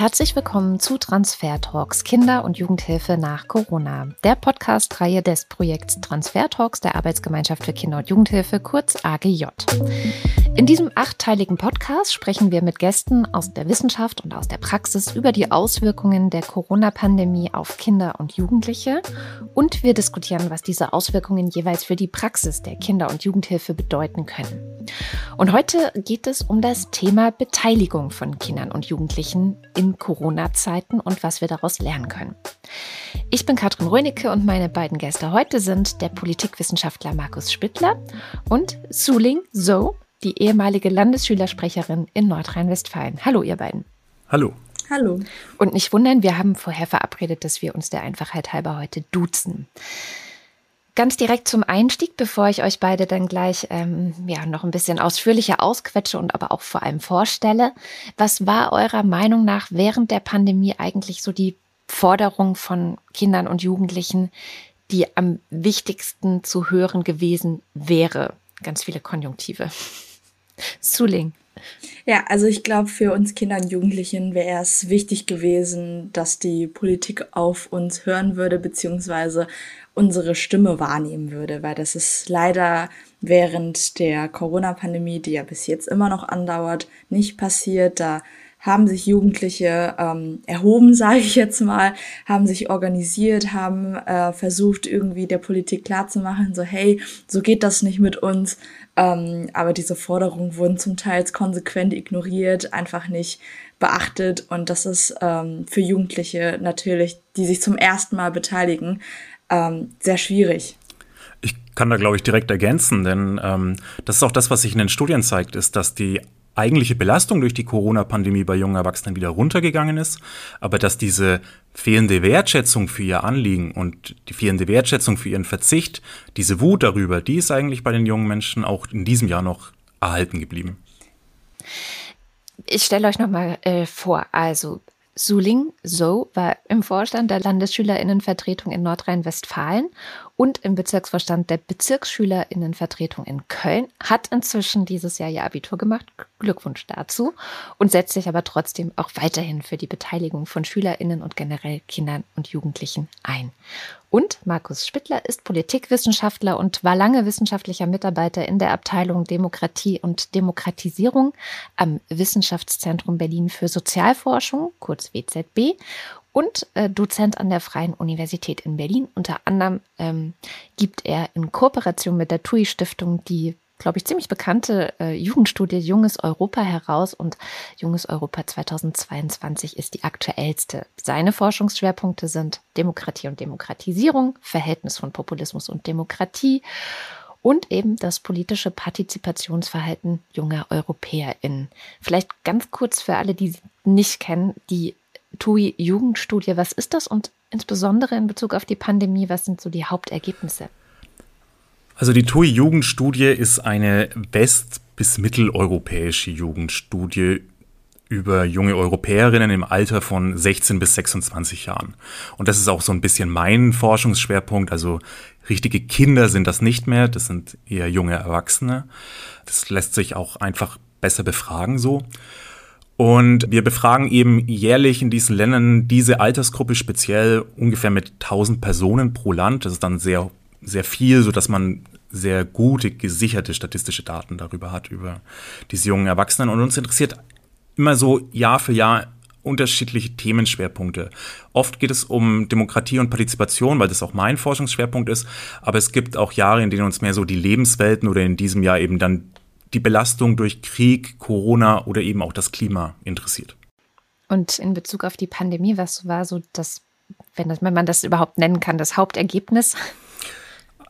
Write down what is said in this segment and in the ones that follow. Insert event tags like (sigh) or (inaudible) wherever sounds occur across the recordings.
Herzlich willkommen zu Transfer Talks Kinder- und Jugendhilfe nach Corona, der Podcast-Reihe des Projekts Transfer Talks der Arbeitsgemeinschaft für Kinder- und Jugendhilfe, kurz AGJ. In diesem achtteiligen Podcast sprechen wir mit Gästen aus der Wissenschaft und aus der Praxis über die Auswirkungen der Corona-Pandemie auf Kinder und Jugendliche und wir diskutieren, was diese Auswirkungen jeweils für die Praxis der Kinder- und Jugendhilfe bedeuten können. Und heute geht es um das Thema Beteiligung von Kindern und Jugendlichen in Corona-Zeiten und was wir daraus lernen können. Ich bin Katrin Rönicke und meine beiden Gäste heute sind der Politikwissenschaftler Markus Spittler und Suling So, die ehemalige Landesschülersprecherin in Nordrhein-Westfalen. Hallo, ihr beiden. Hallo. Hallo. Und nicht wundern, wir haben vorher verabredet, dass wir uns der Einfachheit halber heute duzen. Ganz direkt zum Einstieg, bevor ich euch beide dann gleich ähm, ja, noch ein bisschen ausführlicher ausquetsche und aber auch vor allem vorstelle. Was war eurer Meinung nach während der Pandemie eigentlich so die Forderung von Kindern und Jugendlichen, die am wichtigsten zu hören gewesen wäre? Ganz viele Konjunktive. Suling. Ja, also ich glaube, für uns Kinder und Jugendlichen wäre es wichtig gewesen, dass die Politik auf uns hören würde, beziehungsweise unsere Stimme wahrnehmen würde, weil das ist leider während der Corona-Pandemie, die ja bis jetzt immer noch andauert, nicht passiert. Da haben sich Jugendliche ähm, erhoben, (laughs) sage ich jetzt mal, haben sich organisiert, haben äh, versucht, irgendwie der Politik klarzumachen, so hey, so geht das nicht mit uns. Ähm, aber diese Forderungen wurden zum Teil konsequent ignoriert, einfach nicht beachtet. Und das ist ähm, für Jugendliche natürlich, die sich zum ersten Mal beteiligen, ähm, sehr schwierig. Ich kann da, glaube ich, direkt ergänzen, denn ähm, das ist auch das, was sich in den Studien zeigt, ist, dass die eigentliche Belastung durch die Corona-Pandemie bei jungen Erwachsenen wieder runtergegangen ist, aber dass diese fehlende Wertschätzung für ihr Anliegen und die fehlende Wertschätzung für ihren Verzicht, diese Wut darüber, die ist eigentlich bei den jungen Menschen auch in diesem Jahr noch erhalten geblieben. Ich stelle euch nochmal äh, vor, also Suling So war im Vorstand der Landesschülerinnenvertretung in Nordrhein-Westfalen und im Bezirksvorstand der Bezirksschülerinnenvertretung in Köln, hat inzwischen dieses Jahr ihr Abitur gemacht. Glückwunsch dazu und setzt sich aber trotzdem auch weiterhin für die Beteiligung von Schülerinnen und generell Kindern und Jugendlichen ein. Und Markus Spittler ist Politikwissenschaftler und war lange wissenschaftlicher Mitarbeiter in der Abteilung Demokratie und Demokratisierung am Wissenschaftszentrum Berlin für Sozialforschung, kurz WZB, und äh, Dozent an der Freien Universität in Berlin. Unter anderem ähm, gibt er in Kooperation mit der TUI Stiftung die glaube ich, ziemlich bekannte äh, Jugendstudie Junges Europa heraus und Junges Europa 2022 ist die aktuellste. Seine Forschungsschwerpunkte sind Demokratie und Demokratisierung, Verhältnis von Populismus und Demokratie und eben das politische Partizipationsverhalten junger EuropäerInnen. Vielleicht ganz kurz für alle, die sie nicht kennen, die TUI Jugendstudie, was ist das und insbesondere in Bezug auf die Pandemie, was sind so die Hauptergebnisse? Also die TUI Jugendstudie ist eine west- bis mitteleuropäische Jugendstudie über junge Europäerinnen im Alter von 16 bis 26 Jahren. Und das ist auch so ein bisschen mein Forschungsschwerpunkt. Also richtige Kinder sind das nicht mehr, das sind eher junge Erwachsene. Das lässt sich auch einfach besser befragen so. Und wir befragen eben jährlich in diesen Ländern diese Altersgruppe speziell ungefähr mit 1000 Personen pro Land. Das ist dann sehr sehr viel, so dass man sehr gute, gesicherte statistische Daten darüber hat, über diese jungen Erwachsenen. Und uns interessiert immer so Jahr für Jahr unterschiedliche Themenschwerpunkte. Oft geht es um Demokratie und Partizipation, weil das auch mein Forschungsschwerpunkt ist. Aber es gibt auch Jahre, in denen uns mehr so die Lebenswelten oder in diesem Jahr eben dann die Belastung durch Krieg, Corona oder eben auch das Klima interessiert. Und in Bezug auf die Pandemie, was war so das, wenn, das, wenn man das überhaupt nennen kann, das Hauptergebnis?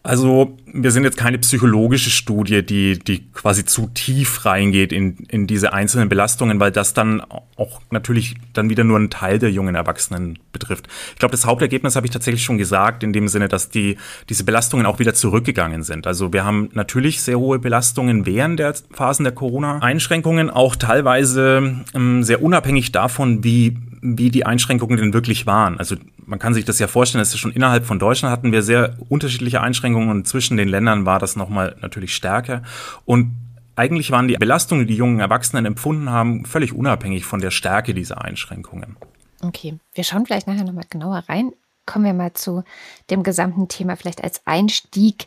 Also wir sind jetzt keine psychologische Studie, die, die quasi zu tief reingeht in, in diese einzelnen Belastungen, weil das dann auch natürlich dann wieder nur einen Teil der jungen Erwachsenen betrifft. Ich glaube, das Hauptergebnis habe ich tatsächlich schon gesagt, in dem Sinne, dass die, diese Belastungen auch wieder zurückgegangen sind. Also wir haben natürlich sehr hohe Belastungen während der Phasen der Corona-Einschränkungen, auch teilweise ähm, sehr unabhängig davon, wie, wie die Einschränkungen denn wirklich waren. Also man kann sich das ja vorstellen, dass schon innerhalb von Deutschland hatten wir sehr unterschiedliche Einschränkungen und zwischen den Ländern war das nochmal natürlich stärker. Und eigentlich waren die Belastungen, die die jungen Erwachsenen empfunden haben, völlig unabhängig von der Stärke dieser Einschränkungen. Okay, wir schauen vielleicht nachher nochmal genauer rein kommen wir mal zu dem gesamten Thema vielleicht als Einstieg,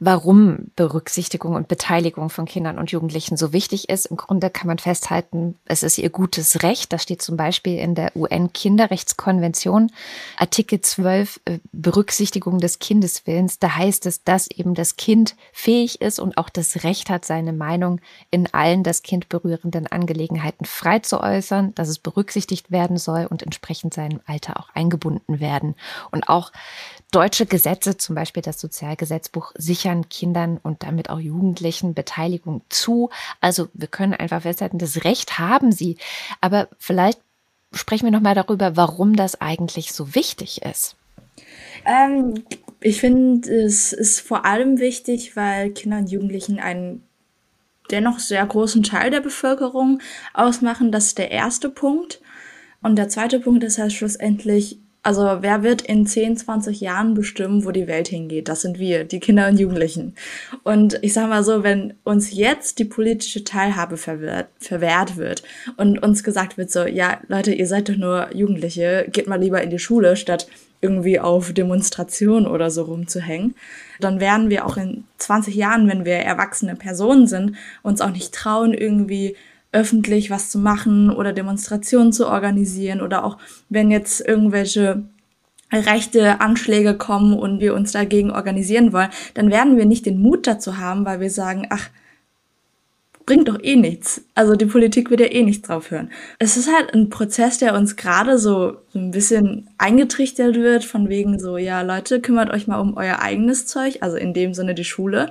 warum Berücksichtigung und Beteiligung von Kindern und Jugendlichen so wichtig ist. Im Grunde kann man festhalten, es ist ihr gutes Recht. Das steht zum Beispiel in der UN-Kinderrechtskonvention, Artikel 12, äh, Berücksichtigung des Kindeswillens. Da heißt es, dass eben das Kind fähig ist und auch das Recht hat, seine Meinung in allen das Kind berührenden Angelegenheiten frei zu äußern, dass es berücksichtigt werden soll und entsprechend seinem Alter auch eingebunden werden. Und auch deutsche Gesetze, zum Beispiel das Sozialgesetzbuch, sichern Kindern und damit auch Jugendlichen Beteiligung zu. Also wir können einfach festhalten, das Recht haben sie. Aber vielleicht sprechen wir nochmal darüber, warum das eigentlich so wichtig ist. Ähm, ich finde, es ist vor allem wichtig, weil Kinder und Jugendlichen einen dennoch sehr großen Teil der Bevölkerung ausmachen. Das ist der erste Punkt. Und der zweite Punkt ist halt schlussendlich, also wer wird in 10, 20 Jahren bestimmen, wo die Welt hingeht? Das sind wir, die Kinder und Jugendlichen. Und ich sage mal so, wenn uns jetzt die politische Teilhabe verwehrt, verwehrt wird und uns gesagt wird so, ja Leute, ihr seid doch nur Jugendliche, geht mal lieber in die Schule, statt irgendwie auf Demonstrationen oder so rumzuhängen, dann werden wir auch in 20 Jahren, wenn wir erwachsene Personen sind, uns auch nicht trauen, irgendwie öffentlich was zu machen oder Demonstrationen zu organisieren oder auch wenn jetzt irgendwelche rechte Anschläge kommen und wir uns dagegen organisieren wollen, dann werden wir nicht den Mut dazu haben, weil wir sagen, ach, bringt doch eh nichts. Also die Politik wird ja eh nichts drauf hören. Es ist halt ein Prozess, der uns gerade so, ein bisschen eingetrichtert wird, von wegen so, ja Leute, kümmert euch mal um euer eigenes Zeug, also in dem Sinne die Schule,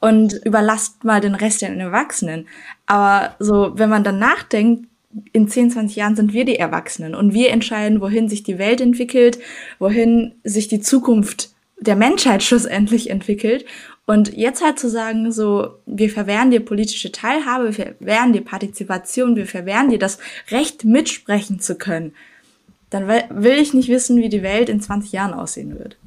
und überlasst mal den Rest den Erwachsenen. Aber so, wenn man dann nachdenkt, in 10, 20 Jahren sind wir die Erwachsenen und wir entscheiden, wohin sich die Welt entwickelt, wohin sich die Zukunft der Menschheit schlussendlich entwickelt. Und jetzt halt zu sagen, so, wir verwehren dir politische Teilhabe, wir verwehren dir Partizipation, wir verwehren dir das Recht mitsprechen zu können, dann will ich nicht wissen, wie die Welt in 20 Jahren aussehen wird.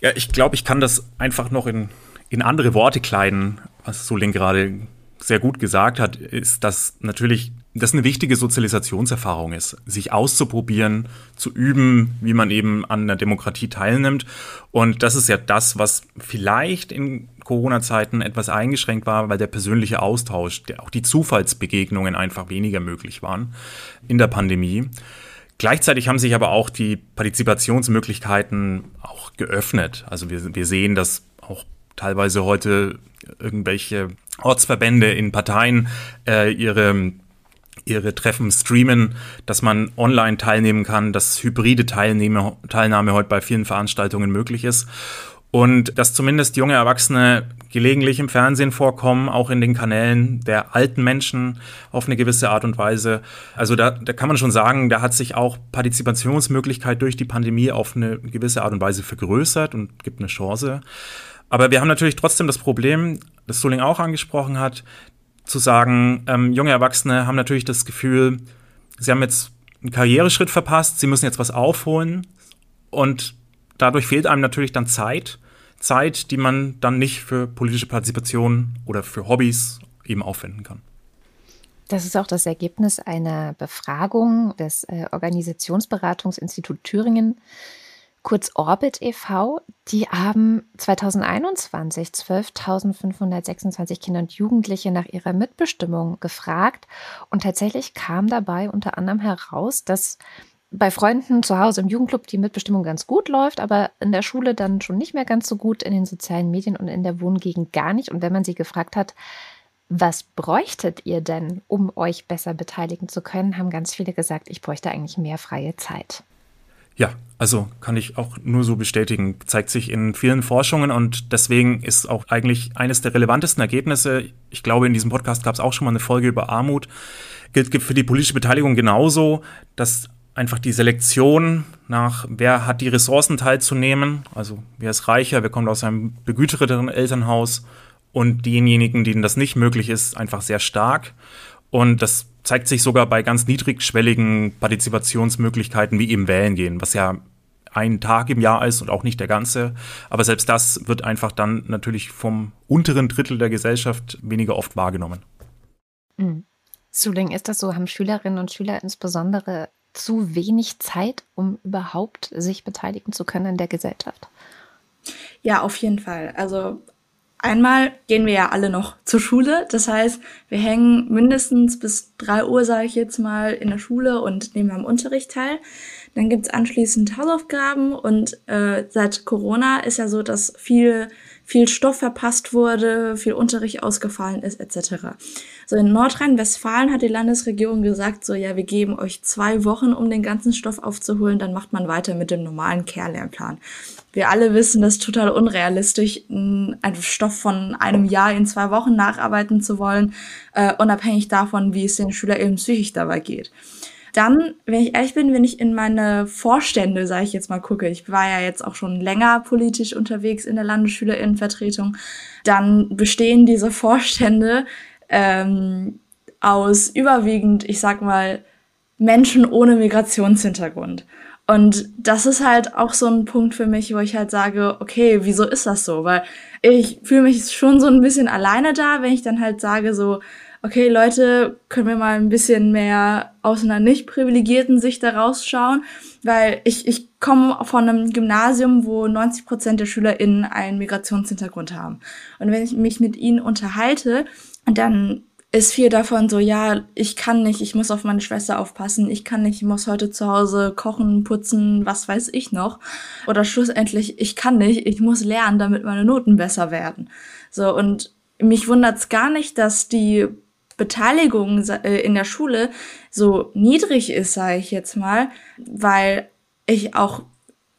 Ja, ich glaube, ich kann das einfach noch in, in andere Worte kleiden, was Solin gerade sehr gut gesagt hat, ist, dass natürlich das eine wichtige Sozialisationserfahrung ist, sich auszuprobieren, zu üben, wie man eben an der Demokratie teilnimmt. Und das ist ja das, was vielleicht in Corona-Zeiten etwas eingeschränkt war, weil der persönliche Austausch, auch die Zufallsbegegnungen einfach weniger möglich waren in der Pandemie. Gleichzeitig haben sich aber auch die Partizipationsmöglichkeiten auch geöffnet. Also wir, wir sehen, dass auch teilweise heute irgendwelche Ortsverbände in Parteien äh, ihre ihre Treffen streamen, dass man online teilnehmen kann, dass hybride Teilnehme, Teilnahme heute bei vielen Veranstaltungen möglich ist und dass zumindest junge Erwachsene gelegentlich im Fernsehen vorkommen, auch in den Kanälen der alten Menschen auf eine gewisse Art und Weise. Also da, da kann man schon sagen, da hat sich auch Partizipationsmöglichkeit durch die Pandemie auf eine gewisse Art und Weise vergrößert und gibt eine Chance. Aber wir haben natürlich trotzdem das Problem, das Soling auch angesprochen hat, zu sagen, ähm, junge Erwachsene haben natürlich das Gefühl, sie haben jetzt einen Karriereschritt verpasst, sie müssen jetzt was aufholen und dadurch fehlt einem natürlich dann Zeit, Zeit, die man dann nicht für politische Partizipation oder für Hobbys eben aufwenden kann. Das ist auch das Ergebnis einer Befragung des äh, Organisationsberatungsinstitut Thüringen kurz Orbit e.V., die haben 2021 12.526 Kinder und Jugendliche nach ihrer Mitbestimmung gefragt. Und tatsächlich kam dabei unter anderem heraus, dass bei Freunden zu Hause im Jugendclub die Mitbestimmung ganz gut läuft, aber in der Schule dann schon nicht mehr ganz so gut, in den sozialen Medien und in der Wohngegend gar nicht. Und wenn man sie gefragt hat, was bräuchtet ihr denn, um euch besser beteiligen zu können, haben ganz viele gesagt, ich bräuchte eigentlich mehr freie Zeit. Ja, also kann ich auch nur so bestätigen. Zeigt sich in vielen Forschungen und deswegen ist auch eigentlich eines der relevantesten Ergebnisse, ich glaube, in diesem Podcast gab es auch schon mal eine Folge über Armut, gilt für die politische Beteiligung genauso, dass einfach die Selektion nach, wer hat die Ressourcen teilzunehmen, also wer ist reicher, wer kommt aus einem begüterteren Elternhaus und diejenigen, denen das nicht möglich ist, einfach sehr stark. Und das zeigt sich sogar bei ganz niedrigschwelligen Partizipationsmöglichkeiten wie eben Wählen gehen, was ja ein Tag im Jahr ist und auch nicht der ganze. Aber selbst das wird einfach dann natürlich vom unteren Drittel der Gesellschaft weniger oft wahrgenommen. Mhm. Suling, ist das so? Haben Schülerinnen und Schüler insbesondere zu wenig Zeit, um überhaupt sich beteiligen zu können in der Gesellschaft? Ja, auf jeden Fall. Also einmal gehen wir ja alle noch zur Schule. Das heißt, wir hängen mindestens bis drei Uhr, sage ich jetzt mal, in der Schule und nehmen am Unterricht teil. Dann gibt's anschließend Hausaufgaben und äh, seit Corona ist ja so, dass viel viel Stoff verpasst wurde, viel Unterricht ausgefallen ist, etc. So in Nordrhein-Westfalen hat die Landesregierung gesagt, so ja, wir geben euch zwei Wochen, um den ganzen Stoff aufzuholen, dann macht man weiter mit dem normalen Kehrlernplan. Wir alle wissen, das ist total unrealistisch, einen Stoff von einem Jahr in zwei Wochen nacharbeiten zu wollen, äh, unabhängig davon, wie es den SchülerInnen psychisch dabei geht. Dann, wenn ich ehrlich bin, wenn ich in meine Vorstände, sage ich jetzt mal, gucke, ich war ja jetzt auch schon länger politisch unterwegs in der Landesschülerinnenvertretung, dann bestehen diese Vorstände ähm, aus überwiegend, ich sag mal, Menschen ohne Migrationshintergrund. Und das ist halt auch so ein Punkt für mich, wo ich halt sage, okay, wieso ist das so? Weil ich fühle mich schon so ein bisschen alleine da, wenn ich dann halt sage so, okay, Leute, können wir mal ein bisschen mehr aus einer nicht privilegierten Sicht da rausschauen, weil ich, ich komme von einem Gymnasium, wo 90 Prozent der SchülerInnen einen Migrationshintergrund haben. Und wenn ich mich mit ihnen unterhalte, dann ist viel davon so, ja, ich kann nicht, ich muss auf meine Schwester aufpassen, ich kann nicht, ich muss heute zu Hause kochen, putzen, was weiß ich noch. Oder schlussendlich, ich kann nicht, ich muss lernen, damit meine Noten besser werden. So, und mich wundert's gar nicht, dass die Beteiligung äh, in der Schule so niedrig ist, sage ich jetzt mal, weil ich auch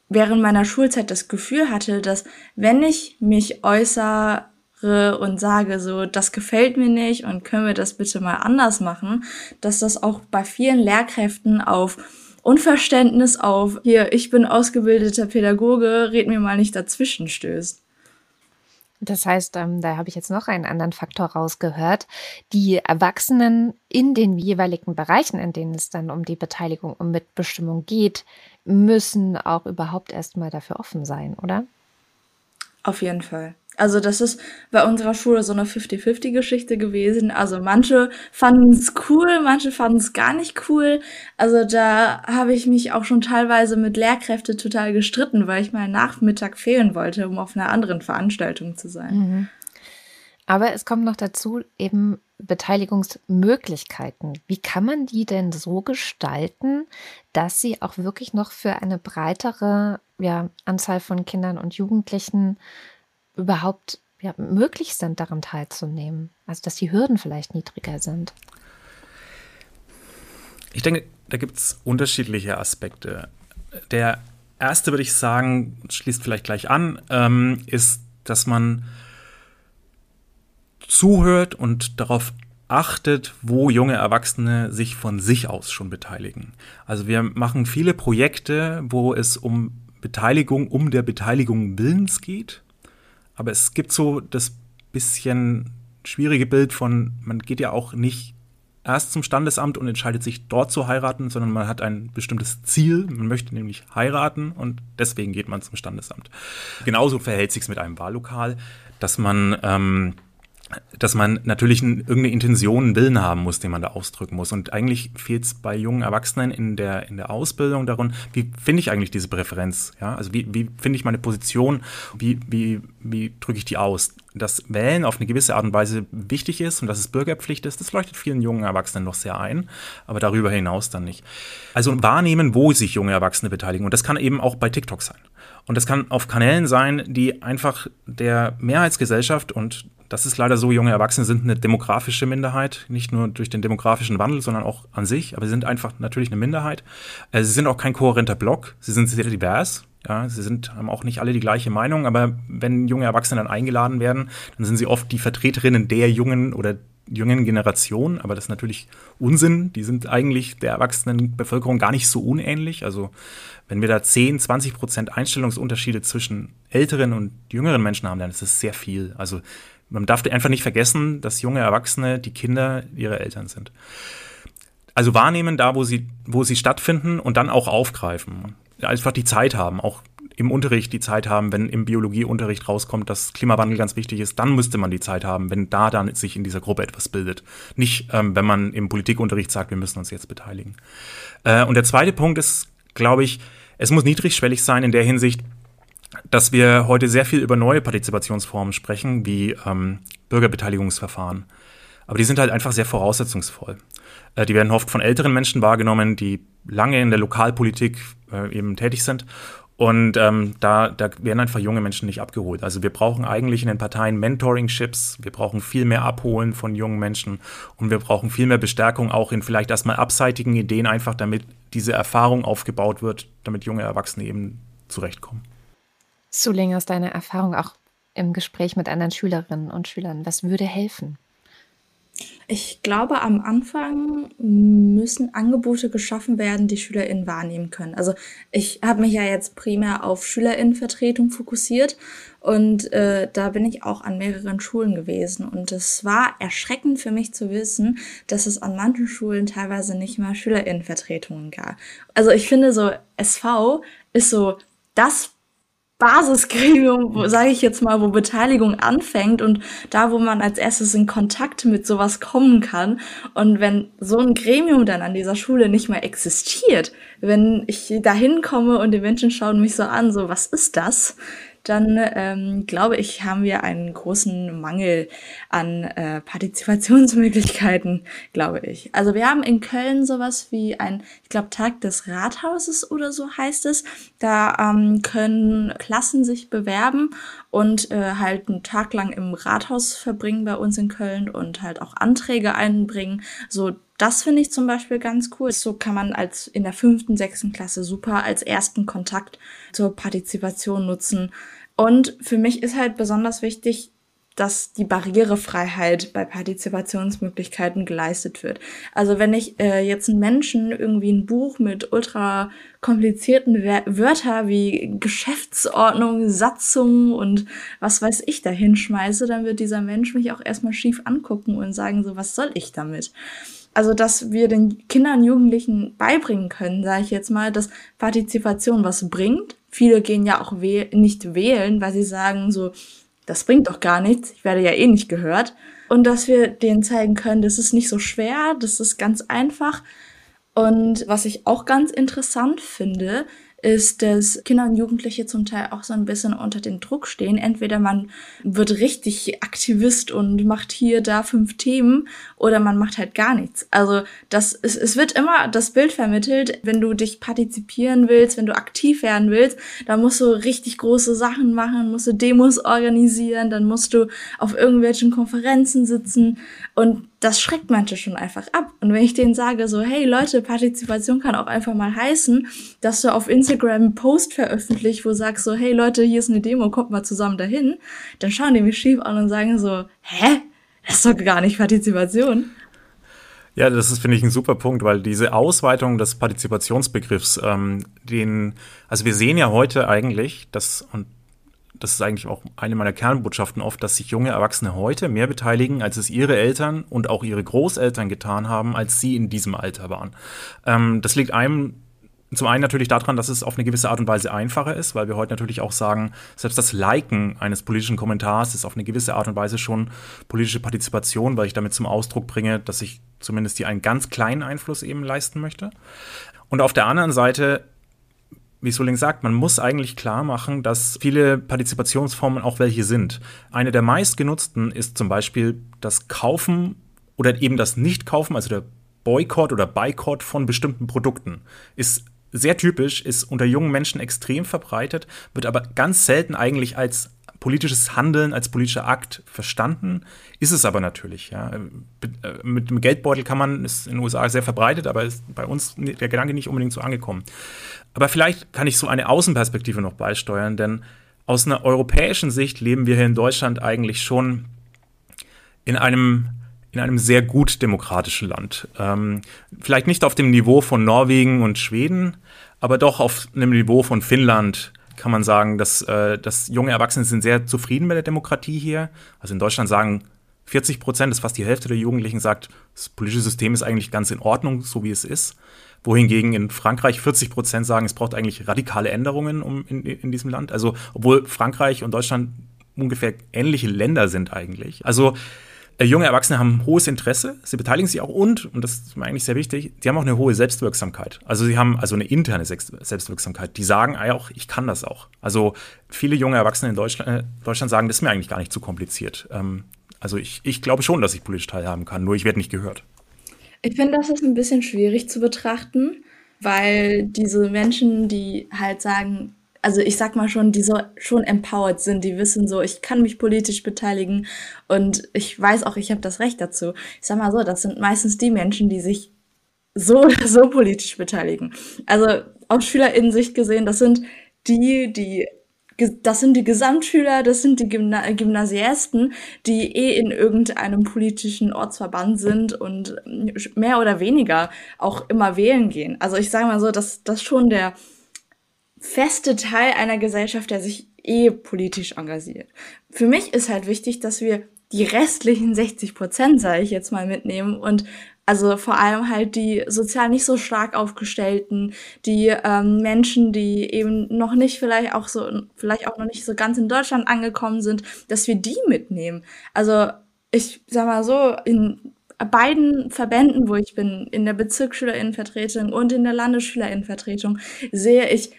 während meiner Schulzeit das Gefühl hatte, dass wenn ich mich äußere und sage so, das gefällt mir nicht und können wir das bitte mal anders machen, dass das auch bei vielen Lehrkräften auf Unverständnis auf, hier, ich bin ausgebildeter Pädagoge, red mir mal nicht dazwischen stößt. Das heißt, ähm, da habe ich jetzt noch einen anderen Faktor rausgehört. Die Erwachsenen in den jeweiligen Bereichen, in denen es dann um die Beteiligung und Mitbestimmung geht, müssen auch überhaupt erstmal dafür offen sein, oder? Auf jeden Fall. Also das ist bei unserer Schule so eine 50-50-Geschichte gewesen. Also manche fanden es cool, manche fanden es gar nicht cool. Also da habe ich mich auch schon teilweise mit Lehrkräften total gestritten, weil ich mal Nachmittag fehlen wollte, um auf einer anderen Veranstaltung zu sein. Mhm. Aber es kommt noch dazu eben Beteiligungsmöglichkeiten. Wie kann man die denn so gestalten, dass sie auch wirklich noch für eine breitere ja, Anzahl von Kindern und Jugendlichen überhaupt ja, möglich sind, daran teilzunehmen? Also dass die Hürden vielleicht niedriger sind. Ich denke, da gibt es unterschiedliche Aspekte. Der erste, würde ich sagen, schließt vielleicht gleich an, ähm, ist, dass man zuhört und darauf achtet, wo junge Erwachsene sich von sich aus schon beteiligen. Also wir machen viele Projekte, wo es um Beteiligung um der Beteiligung Willens geht. Aber es gibt so das bisschen schwierige Bild von, man geht ja auch nicht erst zum Standesamt und entscheidet sich dort zu heiraten, sondern man hat ein bestimmtes Ziel. Man möchte nämlich heiraten und deswegen geht man zum Standesamt. Genauso verhält sich mit einem Wahllokal, dass man ähm, dass man natürlich ein, irgendeine Intention, einen Willen haben muss, den man da ausdrücken muss. Und eigentlich fehlt es bei jungen Erwachsenen in der, in der Ausbildung darum, wie finde ich eigentlich diese Präferenz? Ja? Also wie, wie finde ich meine Position? Wie, wie, wie drücke ich die aus? Dass Wählen auf eine gewisse Art und Weise wichtig ist und dass es Bürgerpflicht ist, das leuchtet vielen jungen Erwachsenen noch sehr ein, aber darüber hinaus dann nicht. Also wahrnehmen, wo sich junge Erwachsene beteiligen. Und das kann eben auch bei TikTok sein. Und das kann auf Kanälen sein, die einfach der Mehrheitsgesellschaft und das ist leider so, junge Erwachsene sind eine demografische Minderheit, nicht nur durch den demografischen Wandel, sondern auch an sich, aber sie sind einfach natürlich eine Minderheit. Äh, sie sind auch kein kohärenter Block, sie sind sehr divers. Ja, sie sind, haben auch nicht alle die gleiche Meinung, aber wenn junge Erwachsene dann eingeladen werden, dann sind sie oft die Vertreterinnen der jungen oder jungen Generation, aber das ist natürlich Unsinn. Die sind eigentlich der erwachsenen Bevölkerung gar nicht so unähnlich. Also wenn wir da 10, 20 Prozent Einstellungsunterschiede zwischen älteren und jüngeren Menschen haben, dann ist das sehr viel. Also man darf einfach nicht vergessen, dass junge Erwachsene die Kinder ihrer Eltern sind. also wahrnehmen da, wo sie, wo sie stattfinden und dann auch aufgreifen. Einfach die Zeit haben, auch im Unterricht die Zeit haben, wenn im Biologieunterricht rauskommt, dass Klimawandel ganz wichtig ist, dann müsste man die Zeit haben, wenn da dann sich in dieser Gruppe etwas bildet. Nicht, ähm, wenn man im Politikunterricht sagt, wir müssen uns jetzt beteiligen. Äh, und der zweite Punkt ist, glaube ich, es muss niedrigschwellig sein in der Hinsicht, dass wir heute sehr viel über neue Partizipationsformen sprechen, wie ähm, Bürgerbeteiligungsverfahren. Aber die sind halt einfach sehr voraussetzungsvoll. Äh, die werden oft von älteren Menschen wahrgenommen, die lange in der Lokalpolitik äh, eben tätig sind. Und ähm, da, da werden einfach junge Menschen nicht abgeholt. Also wir brauchen eigentlich in den Parteien Mentoring-Chips, wir brauchen viel mehr Abholen von jungen Menschen und wir brauchen viel mehr Bestärkung auch in vielleicht erstmal abseitigen Ideen, einfach damit diese Erfahrung aufgebaut wird, damit junge Erwachsene eben zurechtkommen. Suling, aus deiner Erfahrung auch im Gespräch mit anderen Schülerinnen und Schülern, was würde helfen? Ich glaube, am Anfang müssen Angebote geschaffen werden, die SchülerInnen wahrnehmen können. Also ich habe mich ja jetzt primär auf SchülerInnenvertretung fokussiert und äh, da bin ich auch an mehreren Schulen gewesen. Und es war erschreckend für mich zu wissen, dass es an manchen Schulen teilweise nicht mal SchülerInnenvertretungen gab. Also ich finde so, SV ist so das Basisgremium, sage ich jetzt mal, wo Beteiligung anfängt und da, wo man als erstes in Kontakt mit sowas kommen kann. Und wenn so ein Gremium dann an dieser Schule nicht mehr existiert, wenn ich da hinkomme und die Menschen schauen mich so an, so was ist das? dann ähm, glaube ich, haben wir einen großen Mangel an äh, Partizipationsmöglichkeiten, glaube ich. Also wir haben in Köln sowas wie ein, ich glaube, Tag des Rathauses oder so heißt es. Da ähm, können Klassen sich bewerben und äh, halt einen Tag lang im Rathaus verbringen bei uns in Köln und halt auch Anträge einbringen. So das finde ich zum Beispiel ganz cool. So kann man als in der fünften, sechsten Klasse super als ersten Kontakt zur Partizipation nutzen. Und für mich ist halt besonders wichtig, dass die Barrierefreiheit bei Partizipationsmöglichkeiten geleistet wird. Also wenn ich äh, jetzt einen Menschen irgendwie ein Buch mit ultra komplizierten Wörter wie Geschäftsordnung, Satzung und was weiß ich dahin schmeiße, dann wird dieser Mensch mich auch erstmal schief angucken und sagen so, was soll ich damit? Also, dass wir den Kindern und Jugendlichen beibringen können, sage ich jetzt mal, dass Partizipation was bringt. Viele gehen ja auch wäh nicht wählen, weil sie sagen so, das bringt doch gar nichts, ich werde ja eh nicht gehört. Und dass wir denen zeigen können, das ist nicht so schwer, das ist ganz einfach. Und was ich auch ganz interessant finde, ist, dass Kinder und Jugendliche zum Teil auch so ein bisschen unter den Druck stehen. Entweder man wird richtig Aktivist und macht hier, da fünf Themen oder man macht halt gar nichts. Also das ist, es wird immer das Bild vermittelt, wenn du dich partizipieren willst, wenn du aktiv werden willst, dann musst du richtig große Sachen machen, musst du Demos organisieren, dann musst du auf irgendwelchen Konferenzen sitzen und das schreckt manche schon einfach ab. Und wenn ich denen sage, so, hey Leute, Partizipation kann auch einfach mal heißen, dass du auf Instagram einen Post veröffentlicht, wo sagst so, hey Leute, hier ist eine Demo, kommt mal zusammen dahin, dann schauen die mich schief an und sagen so, hä? Das ist doch gar nicht Partizipation. Ja, das ist, finde ich, ein super Punkt, weil diese Ausweitung des Partizipationsbegriffs, ähm, den, also wir sehen ja heute eigentlich, dass, und das ist eigentlich auch eine meiner Kernbotschaften oft, dass sich junge Erwachsene heute mehr beteiligen, als es ihre Eltern und auch ihre Großeltern getan haben, als sie in diesem Alter waren. Ähm, das liegt einem zum einen natürlich daran, dass es auf eine gewisse Art und Weise einfacher ist, weil wir heute natürlich auch sagen, selbst das Liken eines politischen Kommentars ist auf eine gewisse Art und Weise schon politische Partizipation, weil ich damit zum Ausdruck bringe, dass ich zumindest hier einen ganz kleinen Einfluss eben leisten möchte. Und auf der anderen Seite wie Soling sagt, man muss eigentlich klar machen, dass viele Partizipationsformen auch welche sind. Eine der meistgenutzten ist zum Beispiel das Kaufen oder eben das Nicht-Kaufen, also der Boykott oder Boykott von bestimmten Produkten. Ist sehr typisch, ist unter jungen Menschen extrem verbreitet, wird aber ganz selten eigentlich als politisches Handeln als politischer Akt verstanden, ist es aber natürlich. Ja. Mit dem Geldbeutel kann man, ist in den USA sehr verbreitet, aber ist bei uns der Gedanke nicht unbedingt so angekommen. Aber vielleicht kann ich so eine Außenperspektive noch beisteuern, denn aus einer europäischen Sicht leben wir hier in Deutschland eigentlich schon in einem in einem sehr gut demokratischen Land. Ähm, vielleicht nicht auf dem Niveau von Norwegen und Schweden, aber doch auf einem Niveau von Finnland, kann man sagen, dass, äh, dass junge Erwachsene sind sehr zufrieden mit der Demokratie hier. Also in Deutschland sagen 40 Prozent, das ist fast die Hälfte der Jugendlichen, sagt, das politische System ist eigentlich ganz in Ordnung, so wie es ist. Wohingegen in Frankreich 40 Prozent sagen, es braucht eigentlich radikale Änderungen um in, in diesem Land. Also, obwohl Frankreich und Deutschland ungefähr ähnliche Länder sind eigentlich. Also, junge Erwachsene haben hohes Interesse, sie beteiligen sich auch und, und das ist mir eigentlich sehr wichtig, die haben auch eine hohe Selbstwirksamkeit. Also sie haben also eine interne Selbstwirksamkeit. Die sagen auch, ich kann das auch. Also viele junge Erwachsene in Deutschland, äh, Deutschland sagen, das ist mir eigentlich gar nicht zu kompliziert. Ähm, also ich, ich glaube schon, dass ich politisch teilhaben kann, nur ich werde nicht gehört. Ich finde, das ist ein bisschen schwierig zu betrachten, weil diese Menschen, die halt sagen, also ich sag mal schon, die so schon empowered sind, die wissen so, ich kann mich politisch beteiligen und ich weiß auch, ich habe das Recht dazu. Ich sag mal so, das sind meistens die Menschen, die sich so (laughs) so politisch beteiligen. Also aus SchülerInnen-Sicht gesehen, das sind die, die das sind die Gesamtschüler, das sind die Gymna Gymnasiasten, die eh in irgendeinem politischen Ortsverband sind und mehr oder weniger auch immer wählen gehen. Also ich sage mal so, dass das schon der feste Teil einer Gesellschaft, der sich eh politisch engagiert. Für mich ist halt wichtig, dass wir die restlichen 60 Prozent, sage ich jetzt mal, mitnehmen und also vor allem halt die sozial nicht so stark aufgestellten, die ähm, Menschen, die eben noch nicht vielleicht auch so, vielleicht auch noch nicht so ganz in Deutschland angekommen sind, dass wir die mitnehmen. Also ich sag mal so, in beiden Verbänden, wo ich bin, in der Bezirksschülerinnenvertretung und in der Landesschülerinnenvertretung, sehe ich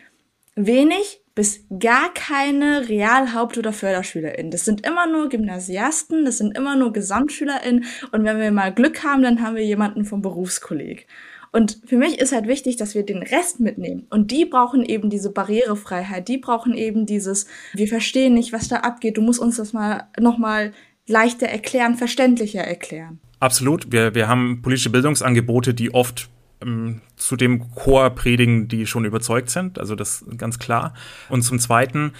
wenig bis gar keine Realhaupt- oder FörderschülerInnen. Das sind immer nur Gymnasiasten, das sind immer nur GesamtschülerInnen und wenn wir mal Glück haben, dann haben wir jemanden vom Berufskolleg. Und für mich ist halt wichtig, dass wir den Rest mitnehmen. Und die brauchen eben diese Barrierefreiheit, die brauchen eben dieses, wir verstehen nicht, was da abgeht, du musst uns das mal nochmal leichter erklären, verständlicher erklären. Absolut. Wir, wir haben politische Bildungsangebote, die oft ähm, zu dem Chor predigen, die schon überzeugt sind. Also das ganz klar. Und zum Zweiten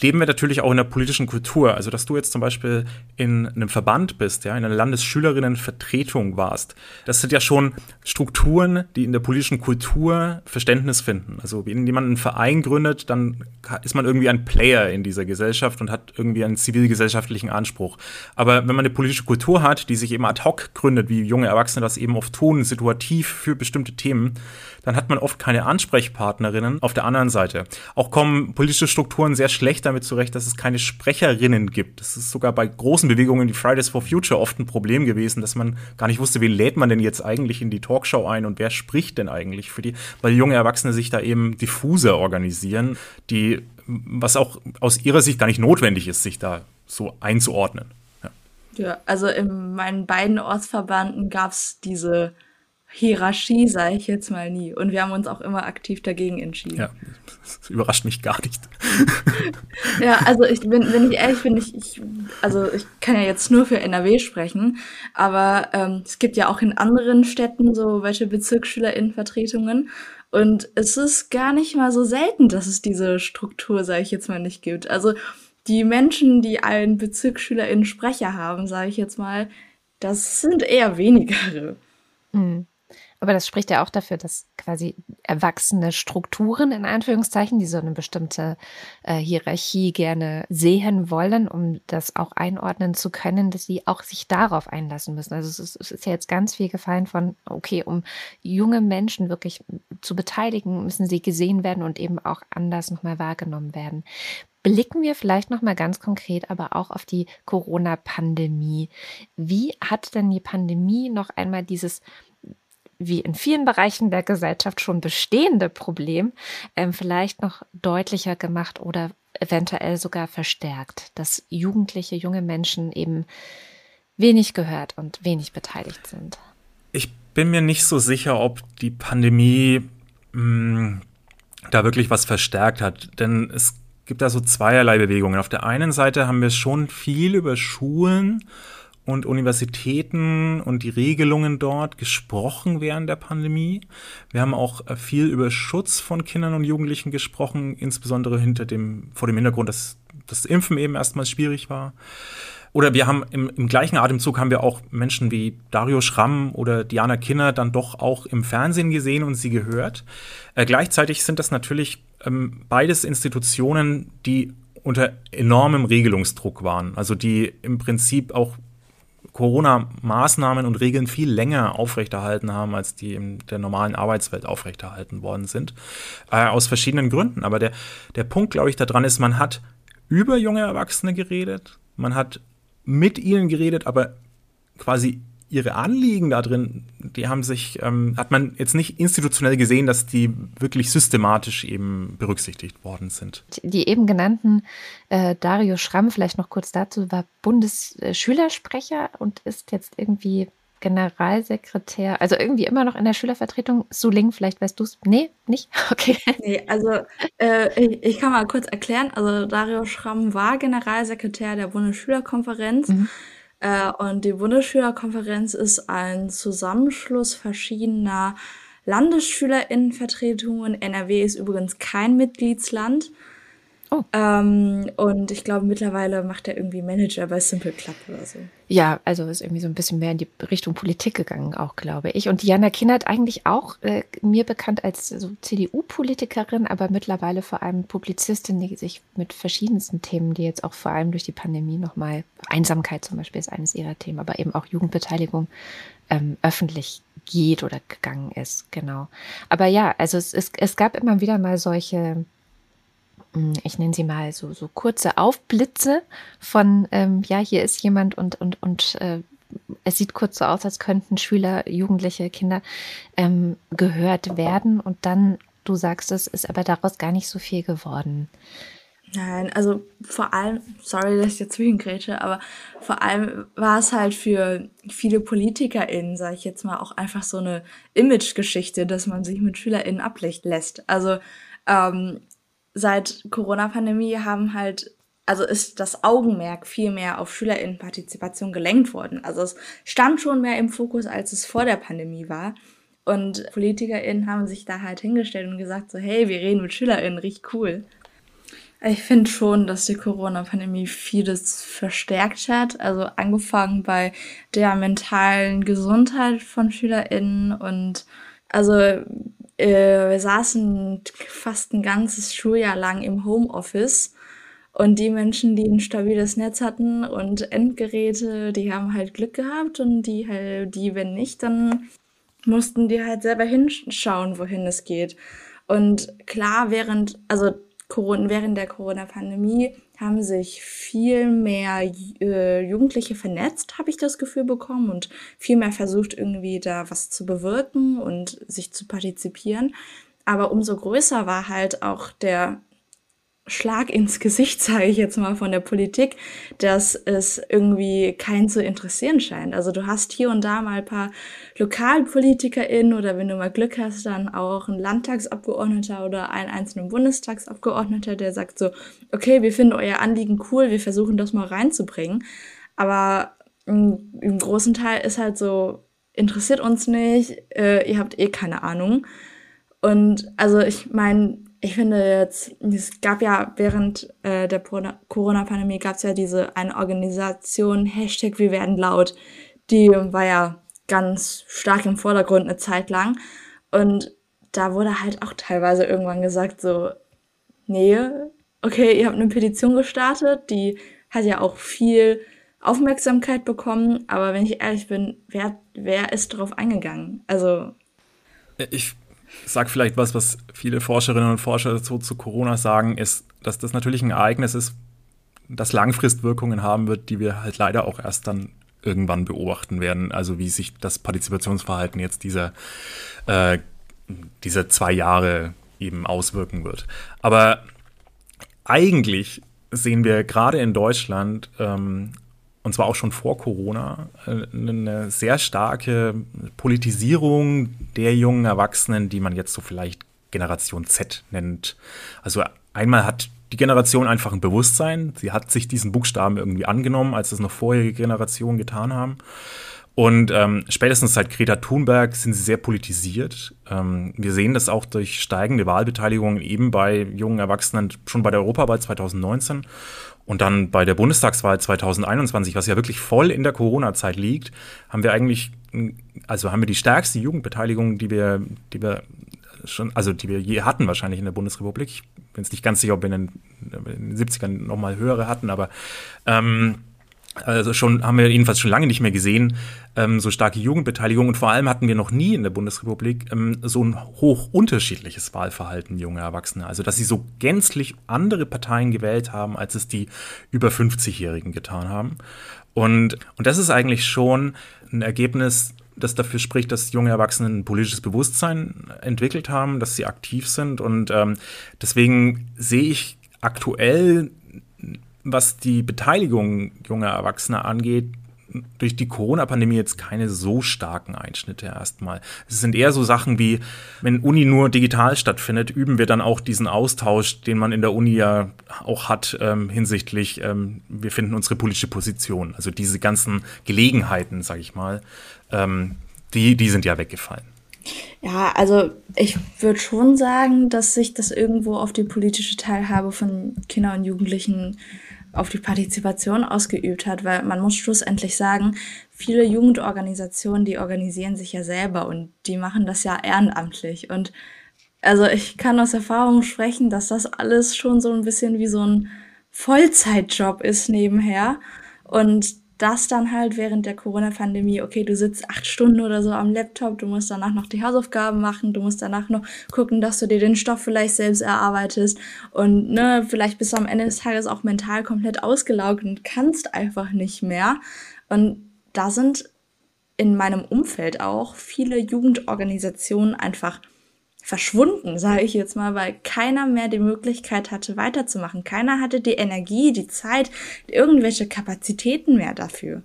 leben wir natürlich auch in der politischen Kultur. Also, dass du jetzt zum Beispiel in einem Verband bist, ja, in einer Landesschülerinnenvertretung warst, das sind ja schon Strukturen, die in der politischen Kultur Verständnis finden. Also, wenn jemand einen Verein gründet, dann ist man irgendwie ein Player in dieser Gesellschaft und hat irgendwie einen zivilgesellschaftlichen Anspruch. Aber wenn man eine politische Kultur hat, die sich eben ad hoc gründet, wie junge Erwachsene das eben oft tun, situativ für bestimmte Themen, dann hat man oft keine Ansprechpartnerinnen auf der anderen Seite. Auch kommen politische Strukturen sehr schlecht damit zurecht, dass es keine Sprecherinnen gibt. Das ist sogar bei großen Bewegungen wie Fridays for Future oft ein Problem gewesen, dass man gar nicht wusste, wen lädt man denn jetzt eigentlich in die Talkshow ein und wer spricht denn eigentlich für die, weil junge Erwachsene sich da eben diffuser organisieren, die, was auch aus ihrer Sicht gar nicht notwendig ist, sich da so einzuordnen. Ja, ja also in meinen beiden Ortsverbanden gab es diese Hierarchie, sage ich jetzt mal nie. Und wir haben uns auch immer aktiv dagegen entschieden. Ja, das überrascht mich gar nicht. (laughs) ja, also ich bin, wenn ich ehrlich bin, ich, ich, also ich kann ja jetzt nur für NRW sprechen, aber ähm, es gibt ja auch in anderen Städten so welche BezirksschülerInnenvertretungen. Und es ist gar nicht mal so selten, dass es diese Struktur, sage ich jetzt mal, nicht gibt. Also die Menschen, die einen BezirksschülerInnen-Sprecher haben, sage ich jetzt mal, das sind eher wenigere. Mhm. Aber das spricht ja auch dafür, dass quasi erwachsene Strukturen in Anführungszeichen, die so eine bestimmte äh, Hierarchie gerne sehen wollen, um das auch einordnen zu können, dass sie auch sich darauf einlassen müssen. Also es ist, es ist ja jetzt ganz viel gefallen von, okay, um junge Menschen wirklich zu beteiligen, müssen sie gesehen werden und eben auch anders nochmal wahrgenommen werden. Blicken wir vielleicht noch mal ganz konkret aber auch auf die Corona-Pandemie. Wie hat denn die Pandemie noch einmal dieses wie in vielen Bereichen der Gesellschaft schon bestehende Problem ähm, vielleicht noch deutlicher gemacht oder eventuell sogar verstärkt, dass Jugendliche, junge Menschen eben wenig gehört und wenig beteiligt sind. Ich bin mir nicht so sicher, ob die Pandemie mh, hm, da wirklich was verstärkt hat, denn es gibt da so zweierlei Bewegungen. Auf der einen Seite haben wir schon viel über Schulen und Universitäten und die Regelungen dort gesprochen während der Pandemie. Wir haben auch äh, viel über Schutz von Kindern und Jugendlichen gesprochen, insbesondere hinter dem, vor dem Hintergrund, dass das Impfen eben erstmals schwierig war. Oder wir haben im, im, gleichen Atemzug haben wir auch Menschen wie Dario Schramm oder Diana Kinner dann doch auch im Fernsehen gesehen und sie gehört. Äh, gleichzeitig sind das natürlich ähm, beides Institutionen, die unter enormem Regelungsdruck waren, also die im Prinzip auch Corona-Maßnahmen und Regeln viel länger aufrechterhalten haben, als die in der normalen Arbeitswelt aufrechterhalten worden sind. Äh, aus verschiedenen Gründen. Aber der, der Punkt, glaube ich, daran ist, man hat über junge Erwachsene geredet, man hat mit ihnen geredet, aber quasi ihre Anliegen da drin, die haben sich, ähm, hat man jetzt nicht institutionell gesehen, dass die wirklich systematisch eben berücksichtigt worden sind. Die eben genannten äh, Dario Schramm, vielleicht noch kurz dazu, war Bundesschülersprecher und ist jetzt irgendwie Generalsekretär, also irgendwie immer noch in der Schülervertretung. Suling, vielleicht weißt du es. Nee, nicht? (laughs) Okay. Nee, also äh, ich, ich, kann mal kurz erklären. Also Dario Schramm war Generalsekretär der Bundesschülerkonferenz. Mhm. Äh, und die Bundesschülerkonferenz ist ein Zusammenschluss verschiedener Landesschülerinnenvertretungen. NRW ist übrigens kein Mitgliedsland. Oh. Ähm, und ich glaube, mittlerweile macht er irgendwie Manager bei Simple Club oder so. Ja, also ist irgendwie so ein bisschen mehr in die Richtung Politik gegangen, auch glaube ich. Und Diana Kinnert eigentlich auch äh, mir bekannt als so CDU-Politikerin, aber mittlerweile vor allem Publizistin, die sich mit verschiedensten Themen, die jetzt auch vor allem durch die Pandemie nochmal, Einsamkeit zum Beispiel ist eines ihrer Themen, aber eben auch Jugendbeteiligung ähm, öffentlich geht oder gegangen ist, genau. Aber ja, also es, es, es gab immer wieder mal solche ich nenne sie mal so, so kurze Aufblitze von, ähm, ja, hier ist jemand und, und, und äh, es sieht kurz so aus, als könnten Schüler, Jugendliche, Kinder ähm, gehört werden und dann, du sagst es, ist aber daraus gar nicht so viel geworden. Nein, also vor allem, sorry, dass ich jetzt zwischengrätsche, aber vor allem war es halt für viele PolitikerInnen, sage ich jetzt mal, auch einfach so eine Imagegeschichte, dass man sich mit SchülerInnen ablässt. lässt. Also ähm, seit Corona-Pandemie haben halt, also ist das Augenmerk viel mehr auf SchülerInnenpartizipation gelenkt worden. Also es stand schon mehr im Fokus, als es vor der Pandemie war. Und PolitikerInnen haben sich da halt hingestellt und gesagt so, hey, wir reden mit SchülerInnen, riecht cool. Ich finde schon, dass die Corona-Pandemie vieles verstärkt hat. Also angefangen bei der mentalen Gesundheit von SchülerInnen und also äh, wir saßen fast ein ganzes Schuljahr lang im Homeoffice. Und die Menschen, die ein stabiles Netz hatten und Endgeräte, die haben halt Glück gehabt und die halt, die, wenn nicht, dann mussten die halt selber hinschauen, wohin es geht. Und klar, während, also während der Corona-Pandemie haben sich viel mehr äh, Jugendliche vernetzt, habe ich das Gefühl bekommen, und viel mehr versucht, irgendwie da was zu bewirken und sich zu partizipieren. Aber umso größer war halt auch der Schlag ins Gesicht, (laughs) sage ich jetzt mal, von der Politik, dass es irgendwie keinen zu interessieren scheint. Also du hast hier und da mal ein paar LokalpolitikerInnen oder wenn du mal Glück hast, dann auch ein Landtagsabgeordneter oder ein einzelner Bundestagsabgeordneter, der sagt so, okay, wir finden euer Anliegen cool, wir versuchen das mal reinzubringen. Aber im, im großen Teil ist halt so, interessiert uns nicht, äh, ihr habt eh keine Ahnung. Und also ich meine, ich finde jetzt, es gab ja während äh, der Corona-Pandemie gab es ja diese eine Organisation, Hashtag Wir werden laut, die war ja ganz stark im Vordergrund eine Zeit lang. Und da wurde halt auch teilweise irgendwann gesagt, so, nee, okay, ihr habt eine Petition gestartet, die hat ja auch viel Aufmerksamkeit bekommen, aber wenn ich ehrlich bin, wer, wer ist darauf eingegangen? Also. Ich sage vielleicht was, was viele Forscherinnen und Forscher so zu Corona sagen, ist, dass das natürlich ein Ereignis ist, das Langfristwirkungen haben wird, die wir halt leider auch erst dann irgendwann beobachten werden. Also wie sich das Partizipationsverhalten jetzt dieser, äh, dieser zwei Jahre eben auswirken wird. Aber eigentlich sehen wir gerade in Deutschland ähm, und zwar auch schon vor Corona, äh, eine sehr starke Politisierung der jungen Erwachsenen, die man jetzt so vielleicht Generation Z nennt. Also einmal hat die Generation einfach ein Bewusstsein, sie hat sich diesen Buchstaben irgendwie angenommen, als das noch vorherige Generationen getan haben. Und ähm, spätestens seit Greta Thunberg sind sie sehr politisiert. Ähm, wir sehen das auch durch steigende Wahlbeteiligung eben bei jungen Erwachsenen, schon bei der Europawahl 2019 und dann bei der Bundestagswahl 2021, was ja wirklich voll in der Corona-Zeit liegt, haben wir eigentlich, also haben wir die stärkste Jugendbeteiligung, die wir, die wir schon, also die wir je hatten wahrscheinlich in der Bundesrepublik. Ich bin jetzt nicht ganz sicher, ob wir in den, in den 70ern nochmal höhere hatten, aber ähm, also schon haben wir jedenfalls schon lange nicht mehr gesehen, ähm, so starke Jugendbeteiligung und vor allem hatten wir noch nie in der Bundesrepublik ähm, so ein hoch unterschiedliches Wahlverhalten junger Erwachsener. Also dass sie so gänzlich andere Parteien gewählt haben, als es die über 50-Jährigen getan haben. Und, und das ist eigentlich schon ein Ergebnis, das dafür spricht, dass junge Erwachsene ein politisches Bewusstsein entwickelt haben, dass sie aktiv sind. Und ähm, deswegen sehe ich aktuell was die Beteiligung junger Erwachsener angeht, durch die Corona-Pandemie jetzt keine so starken Einschnitte erstmal. Es sind eher so Sachen wie, wenn Uni nur digital stattfindet, üben wir dann auch diesen Austausch, den man in der Uni ja auch hat ähm, hinsichtlich, ähm, wir finden unsere politische Position. Also diese ganzen Gelegenheiten, sag ich mal, ähm, die, die sind ja weggefallen. Ja, also ich würde schon sagen, dass sich das irgendwo auf die politische Teilhabe von Kindern und Jugendlichen auf die Partizipation ausgeübt hat, weil man muss schlussendlich sagen, viele Jugendorganisationen, die organisieren sich ja selber und die machen das ja ehrenamtlich. Und also ich kann aus Erfahrung sprechen, dass das alles schon so ein bisschen wie so ein Vollzeitjob ist nebenher. Und das dann halt während der Corona-Pandemie, okay, du sitzt acht Stunden oder so am Laptop, du musst danach noch die Hausaufgaben machen, du musst danach noch gucken, dass du dir den Stoff vielleicht selbst erarbeitest und ne, vielleicht bist du am Ende des Tages auch mental komplett ausgelaugt und kannst einfach nicht mehr. Und da sind in meinem Umfeld auch viele Jugendorganisationen einfach verschwunden, sage ich jetzt mal, weil keiner mehr die Möglichkeit hatte, weiterzumachen. Keiner hatte die Energie, die Zeit, irgendwelche Kapazitäten mehr dafür.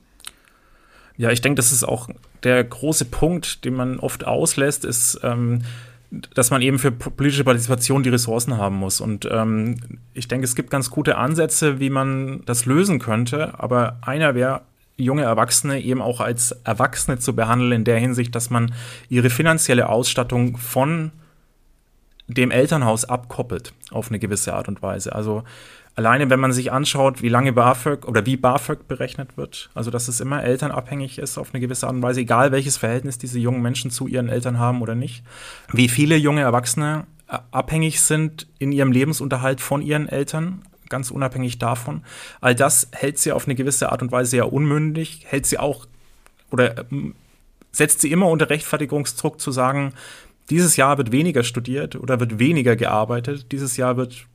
Ja, ich denke, das ist auch der große Punkt, den man oft auslässt, ist, ähm, dass man eben für politische Partizipation die Ressourcen haben muss. Und ähm, ich denke, es gibt ganz gute Ansätze, wie man das lösen könnte. Aber einer wäre, junge Erwachsene eben auch als Erwachsene zu behandeln, in der Hinsicht, dass man ihre finanzielle Ausstattung von dem Elternhaus abkoppelt auf eine gewisse Art und Weise. Also alleine, wenn man sich anschaut, wie lange BAföG oder wie BAföG berechnet wird, also dass es immer elternabhängig ist auf eine gewisse Art und Weise, egal welches Verhältnis diese jungen Menschen zu ihren Eltern haben oder nicht, wie viele junge Erwachsene äh, abhängig sind in ihrem Lebensunterhalt von ihren Eltern, ganz unabhängig davon. All das hält sie auf eine gewisse Art und Weise sehr unmündig, hält sie auch oder ähm, setzt sie immer unter Rechtfertigungsdruck zu sagen, dieses Jahr wird weniger studiert oder wird weniger gearbeitet, dieses Jahr wird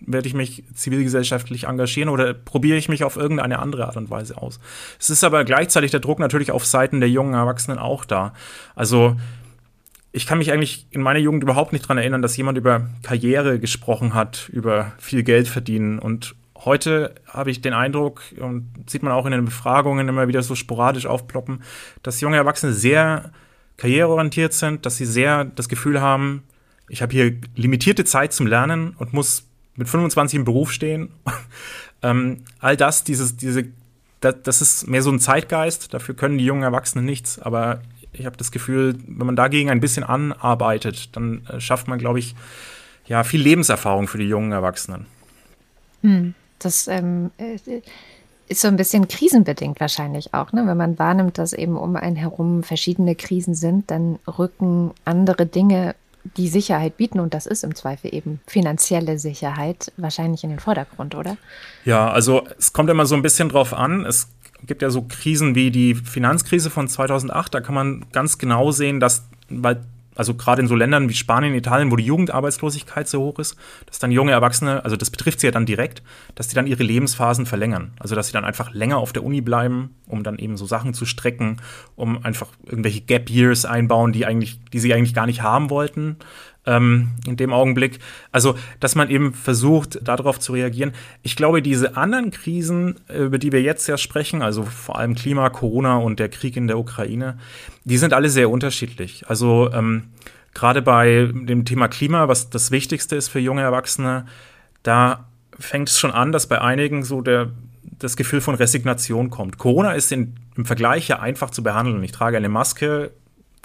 werde ich mich zivilgesellschaftlich engagieren oder probiere ich mich auf irgendeine andere Art und Weise aus. Es ist aber gleichzeitig der Druck natürlich auf Seiten der jungen Erwachsenen auch da. Also ich kann mich eigentlich in meiner Jugend überhaupt nicht daran erinnern, dass jemand über Karriere gesprochen hat, über viel Geld verdienen. Und heute habe ich den Eindruck, und sieht man auch in den Befragungen immer wieder so sporadisch aufploppen, dass junge Erwachsene sehr karriereorientiert sind, dass sie sehr das Gefühl haben, ich habe hier limitierte Zeit zum Lernen und muss mit 25 im Beruf stehen. (laughs) ähm, all das, dieses, diese, das, das ist mehr so ein Zeitgeist, dafür können die jungen Erwachsenen nichts, aber ich habe das Gefühl, wenn man dagegen ein bisschen anarbeitet, dann äh, schafft man, glaube ich, ja, viel Lebenserfahrung für die jungen Erwachsenen. Hm, das ähm, äh, ist so ein bisschen krisenbedingt wahrscheinlich auch, ne? Wenn man wahrnimmt, dass eben um einen herum verschiedene Krisen sind, dann rücken andere Dinge, die Sicherheit bieten, und das ist im Zweifel eben finanzielle Sicherheit, wahrscheinlich in den Vordergrund, oder? Ja, also es kommt immer so ein bisschen drauf an. Es gibt ja so Krisen wie die Finanzkrise von 2008. Da kann man ganz genau sehen, dass, weil also gerade in so Ländern wie Spanien, Italien, wo die Jugendarbeitslosigkeit so hoch ist, dass dann junge Erwachsene, also das betrifft sie ja dann direkt, dass die dann ihre Lebensphasen verlängern. Also dass sie dann einfach länger auf der Uni bleiben, um dann eben so Sachen zu strecken, um einfach irgendwelche Gap Years einbauen, die eigentlich, die sie eigentlich gar nicht haben wollten ähm, in dem Augenblick. Also, dass man eben versucht, darauf zu reagieren. Ich glaube, diese anderen Krisen, über die wir jetzt ja sprechen, also vor allem Klima, Corona und der Krieg in der Ukraine, die sind alle sehr unterschiedlich. Also ähm, gerade bei dem Thema Klima, was das Wichtigste ist für junge Erwachsene, da fängt es schon an, dass bei einigen so der, das Gefühl von Resignation kommt. Corona ist in, im Vergleich ja einfach zu behandeln. Ich trage eine Maske,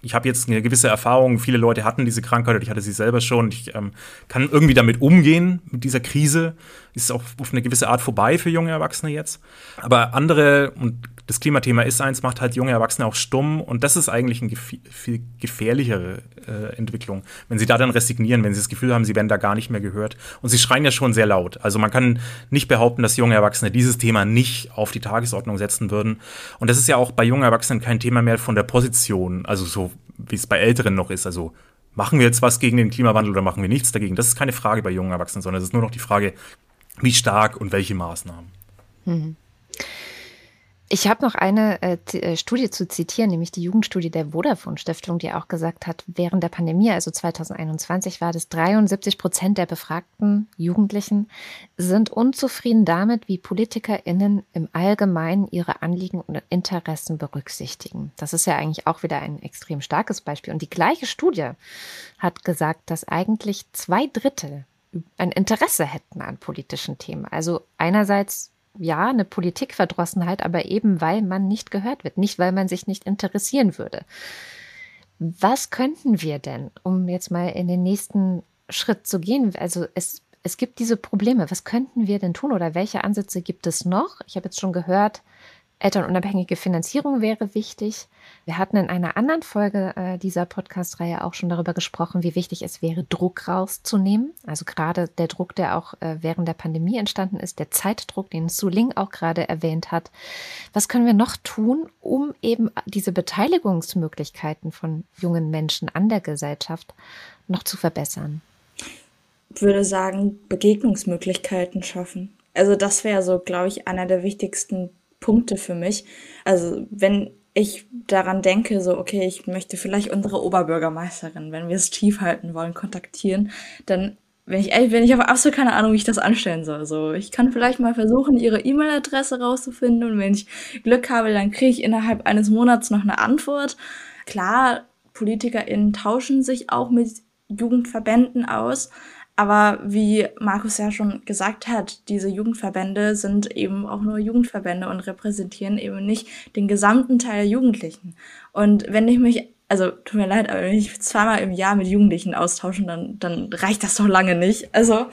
ich habe jetzt eine gewisse Erfahrung, viele Leute hatten diese Krankheit, ich hatte sie selber schon. Ich ähm, kann irgendwie damit umgehen, mit dieser Krise. Ist auch auf eine gewisse Art vorbei für junge Erwachsene jetzt. Aber andere, und das Klimathema ist eins, macht halt junge Erwachsene auch stumm und das ist eigentlich eine viel gefährlichere äh, Entwicklung. Wenn sie da dann resignieren, wenn sie das Gefühl haben, sie werden da gar nicht mehr gehört und sie schreien ja schon sehr laut. Also man kann nicht behaupten, dass junge Erwachsene dieses Thema nicht auf die Tagesordnung setzen würden. Und das ist ja auch bei jungen Erwachsenen kein Thema mehr von der Position, also so wie es bei Älteren noch ist. Also machen wir jetzt was gegen den Klimawandel oder machen wir nichts dagegen? Das ist keine Frage bei jungen Erwachsenen, sondern es ist nur noch die Frage, wie stark und welche Maßnahmen. Mhm. Ich habe noch eine äh, äh, Studie zu zitieren, nämlich die Jugendstudie der Vodafone Stiftung, die auch gesagt hat, während der Pandemie, also 2021, war das 73 Prozent der befragten Jugendlichen sind unzufrieden damit, wie PolitikerInnen im Allgemeinen ihre Anliegen und Interessen berücksichtigen. Das ist ja eigentlich auch wieder ein extrem starkes Beispiel. Und die gleiche Studie hat gesagt, dass eigentlich zwei Drittel ein Interesse hätten an politischen Themen. Also einerseits ja, eine Politikverdrossenheit, aber eben weil man nicht gehört wird, nicht weil man sich nicht interessieren würde. Was könnten wir denn, um jetzt mal in den nächsten Schritt zu gehen? Also es, es gibt diese Probleme. Was könnten wir denn tun oder welche Ansätze gibt es noch? Ich habe jetzt schon gehört, Elternunabhängige Finanzierung wäre wichtig. Wir hatten in einer anderen Folge äh, dieser Podcast-Reihe auch schon darüber gesprochen, wie wichtig es wäre, Druck rauszunehmen. Also gerade der Druck, der auch äh, während der Pandemie entstanden ist, der Zeitdruck, den Su Ling auch gerade erwähnt hat. Was können wir noch tun, um eben diese Beteiligungsmöglichkeiten von jungen Menschen an der Gesellschaft noch zu verbessern? Ich würde sagen, Begegnungsmöglichkeiten schaffen. Also das wäre so, glaube ich, einer der wichtigsten Punkte für mich. Also wenn ich daran denke, so, okay, ich möchte vielleicht unsere Oberbürgermeisterin, wenn wir es tief halten wollen, kontaktieren, dann, wenn ich bin, ich habe absolut keine Ahnung, wie ich das anstellen soll. So, ich kann vielleicht mal versuchen, ihre E-Mail-Adresse rauszufinden und wenn ich Glück habe, dann kriege ich innerhalb eines Monats noch eine Antwort. Klar, PolitikerInnen tauschen sich auch mit Jugendverbänden aus, aber wie Markus ja schon gesagt hat, diese Jugendverbände sind eben auch nur Jugendverbände und repräsentieren eben nicht den gesamten Teil der Jugendlichen. Und wenn ich mich, also tut mir leid, aber wenn ich zweimal im Jahr mit Jugendlichen austauschen, dann, dann reicht das doch lange nicht. Also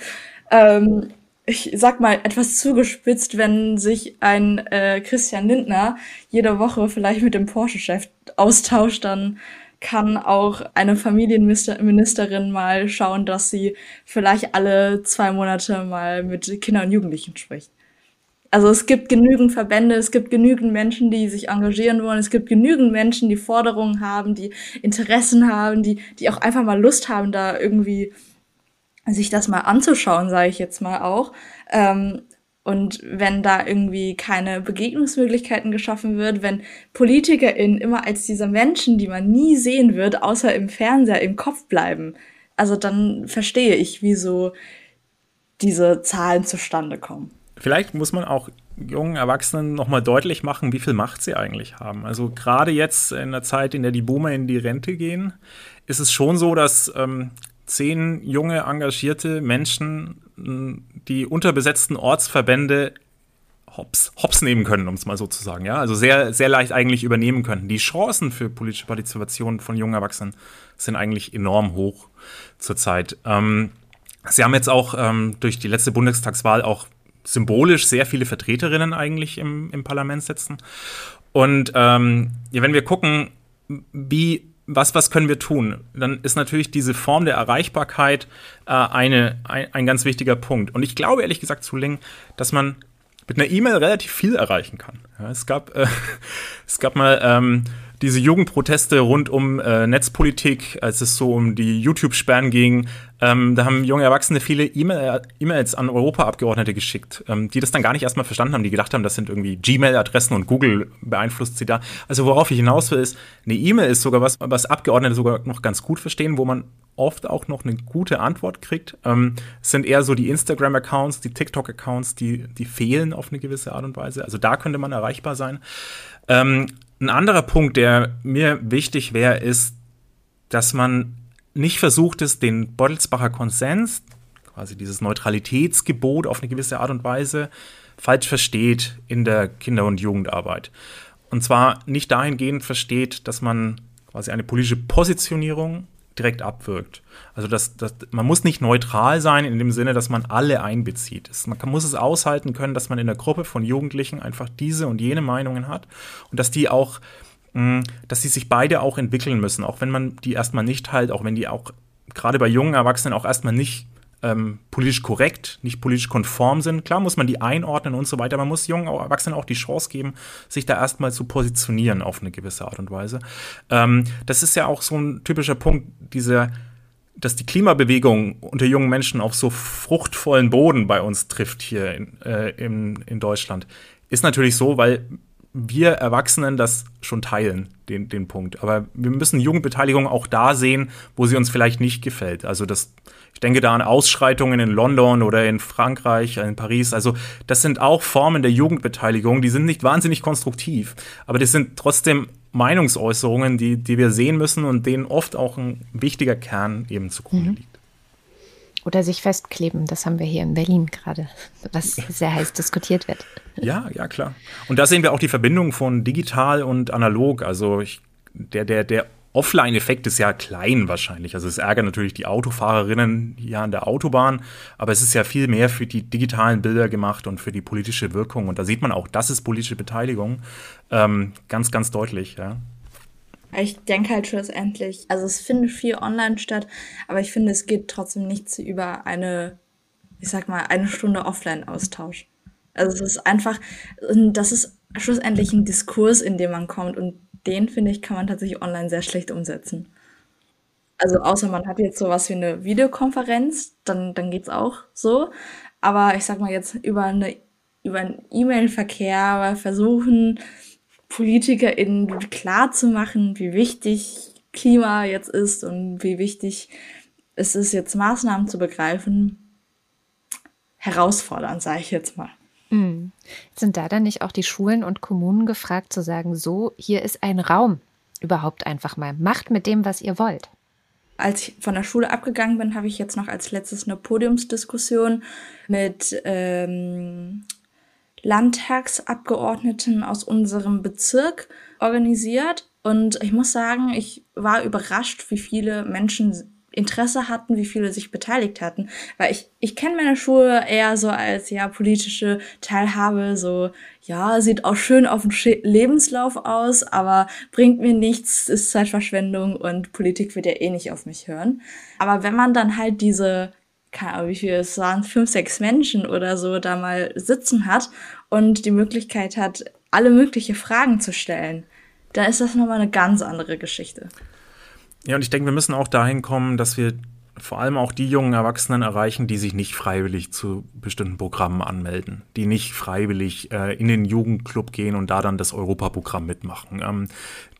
ähm, ich sag mal etwas zugespitzt, wenn sich ein äh, Christian Lindner jede Woche vielleicht mit dem Porsche-Chef austauscht, dann kann auch eine Familienministerin mal schauen, dass sie vielleicht alle zwei Monate mal mit Kindern und Jugendlichen spricht. Also es gibt genügend Verbände, es gibt genügend Menschen, die sich engagieren wollen, es gibt genügend Menschen, die Forderungen haben, die Interessen haben, die, die auch einfach mal Lust haben, da irgendwie sich das mal anzuschauen, sage ich jetzt mal auch. Ähm, und wenn da irgendwie keine Begegnungsmöglichkeiten geschaffen wird, wenn PolitikerInnen immer als diese Menschen, die man nie sehen wird, außer im Fernseher im Kopf bleiben, also dann verstehe ich, wieso diese Zahlen zustande kommen. Vielleicht muss man auch jungen Erwachsenen nochmal deutlich machen, wie viel Macht sie eigentlich haben. Also gerade jetzt in der Zeit, in der die Boomer in die Rente gehen, ist es schon so, dass ähm, zehn junge, engagierte Menschen die unterbesetzten Ortsverbände hops, hops nehmen können, um es mal so zu sagen. Ja? Also sehr, sehr leicht eigentlich übernehmen könnten. Die Chancen für politische Partizipation von jungen Erwachsenen sind eigentlich enorm hoch zurzeit. Ähm, Sie haben jetzt auch ähm, durch die letzte Bundestagswahl auch symbolisch sehr viele Vertreterinnen eigentlich im, im Parlament sitzen. Und ähm, ja, wenn wir gucken, wie was, was können wir tun? Dann ist natürlich diese Form der Erreichbarkeit äh, eine, ein, ein ganz wichtiger Punkt. Und ich glaube ehrlich gesagt zu Ling, dass man mit einer E-Mail relativ viel erreichen kann. Ja, es, gab, äh, (laughs) es gab mal ähm, diese Jugendproteste rund um äh, Netzpolitik, als es so um die YouTube-Sperren ging, ähm, da haben junge Erwachsene viele E-Mails an Europaabgeordnete geschickt, ähm, die das dann gar nicht erstmal verstanden haben, die gedacht haben, das sind irgendwie Gmail-Adressen und Google beeinflusst sie da. Also worauf ich hinaus will, ist, eine E-Mail ist sogar was, was Abgeordnete sogar noch ganz gut verstehen, wo man oft auch noch eine gute Antwort kriegt. Ähm, es sind eher so die Instagram-Accounts, die TikTok-Accounts, die, die fehlen auf eine gewisse Art und Weise. Also da könnte man erreichbar sein. Ähm, ein anderer Punkt, der mir wichtig wäre, ist, dass man nicht versucht ist, den Beutelsbacher Konsens, quasi dieses Neutralitätsgebot auf eine gewisse Art und Weise, falsch versteht in der Kinder- und Jugendarbeit. Und zwar nicht dahingehend versteht, dass man quasi eine politische Positionierung direkt abwirkt. Also das, das, man muss nicht neutral sein in dem Sinne, dass man alle einbezieht. Es, man kann, muss es aushalten können, dass man in der Gruppe von Jugendlichen einfach diese und jene Meinungen hat und dass die auch, mh, dass sie sich beide auch entwickeln müssen, auch wenn man die erstmal nicht halt, auch wenn die auch gerade bei jungen Erwachsenen auch erstmal nicht ähm, politisch korrekt, nicht politisch konform sind. Klar muss man die einordnen und so weiter. Man muss jungen Erwachsenen auch die Chance geben, sich da erstmal zu positionieren auf eine gewisse Art und Weise. Ähm, das ist ja auch so ein typischer Punkt, dieser dass die Klimabewegung unter jungen Menschen auf so fruchtvollen Boden bei uns trifft hier in, äh, in, in Deutschland, ist natürlich so, weil wir Erwachsenen das schon teilen, den, den Punkt. Aber wir müssen Jugendbeteiligung auch da sehen, wo sie uns vielleicht nicht gefällt. Also das ich denke da an Ausschreitungen in London oder in Frankreich, in Paris. Also das sind auch Formen der Jugendbeteiligung, die sind nicht wahnsinnig konstruktiv, aber das sind trotzdem Meinungsäußerungen, die, die wir sehen müssen und denen oft auch ein wichtiger Kern eben zugrunde mhm. liegt. Oder sich festkleben, das haben wir hier in Berlin gerade, was sehr heiß diskutiert wird. Ja, ja, klar. Und da sehen wir auch die Verbindung von digital und analog. Also ich, der, der, der Offline-Effekt ist ja klein wahrscheinlich. Also es ärgert natürlich die Autofahrerinnen hier an der Autobahn, aber es ist ja viel mehr für die digitalen Bilder gemacht und für die politische Wirkung. Und da sieht man auch, das ist politische Beteiligung. Ähm, ganz, ganz deutlich, ja. Ich denke halt schlussendlich, also es findet viel online statt, aber ich finde, es geht trotzdem nichts über eine, ich sag mal, eine Stunde Offline-Austausch. Also es ist einfach, das ist schlussendlich ein Diskurs, in dem man kommt und den finde ich, kann man tatsächlich online sehr schlecht umsetzen. Also außer man hat jetzt sowas wie eine Videokonferenz, dann, dann geht's auch so. Aber ich sag mal jetzt über eine über einen E-Mail-Verkehr versuchen, PolitikerInnen klar zu machen, wie wichtig Klima jetzt ist und wie wichtig es ist, jetzt Maßnahmen zu begreifen, herausfordernd, sage ich jetzt mal. Mhm. Sind da dann nicht auch die Schulen und Kommunen gefragt zu sagen, so, hier ist ein Raum, überhaupt einfach mal, macht mit dem, was ihr wollt? Als ich von der Schule abgegangen bin, habe ich jetzt noch als letztes eine Podiumsdiskussion mit ähm, Landtagsabgeordneten aus unserem Bezirk organisiert. Und ich muss sagen, ich war überrascht, wie viele Menschen Interesse hatten, wie viele sich beteiligt hatten. Weil ich, ich kenne meine Schule eher so als ja politische Teilhabe, so ja, sieht auch schön auf dem Lebenslauf aus, aber bringt mir nichts, ist Zeitverschwendung und Politik wird ja eh nicht auf mich hören. Aber wenn man dann halt diese, keine Ahnung, wie viele es waren, fünf, sechs Menschen oder so da mal sitzen hat und die Möglichkeit hat, alle mögliche Fragen zu stellen, dann ist das nochmal eine ganz andere Geschichte. Ja, und ich denke, wir müssen auch dahin kommen, dass wir vor allem auch die jungen Erwachsenen erreichen, die sich nicht freiwillig zu bestimmten Programmen anmelden, die nicht freiwillig äh, in den Jugendclub gehen und da dann das Europaprogramm mitmachen. Ähm,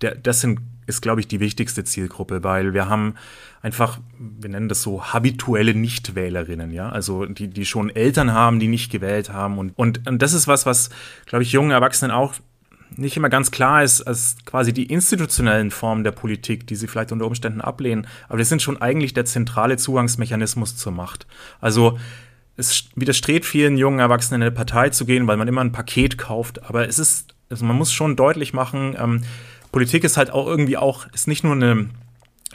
der, das sind, ist, glaube ich, die wichtigste Zielgruppe, weil wir haben einfach, wir nennen das so habituelle Nichtwählerinnen, ja, also die, die schon Eltern haben, die nicht gewählt haben und, und, und das ist was, was, glaube ich, jungen Erwachsenen auch nicht immer ganz klar ist, als quasi die institutionellen Formen der Politik, die sie vielleicht unter Umständen ablehnen, aber das sind schon eigentlich der zentrale Zugangsmechanismus zur Macht. Also es widerstrebt vielen jungen Erwachsenen in eine Partei zu gehen, weil man immer ein Paket kauft, aber es ist, also man muss schon deutlich machen, ähm, Politik ist halt auch irgendwie auch, ist nicht nur eine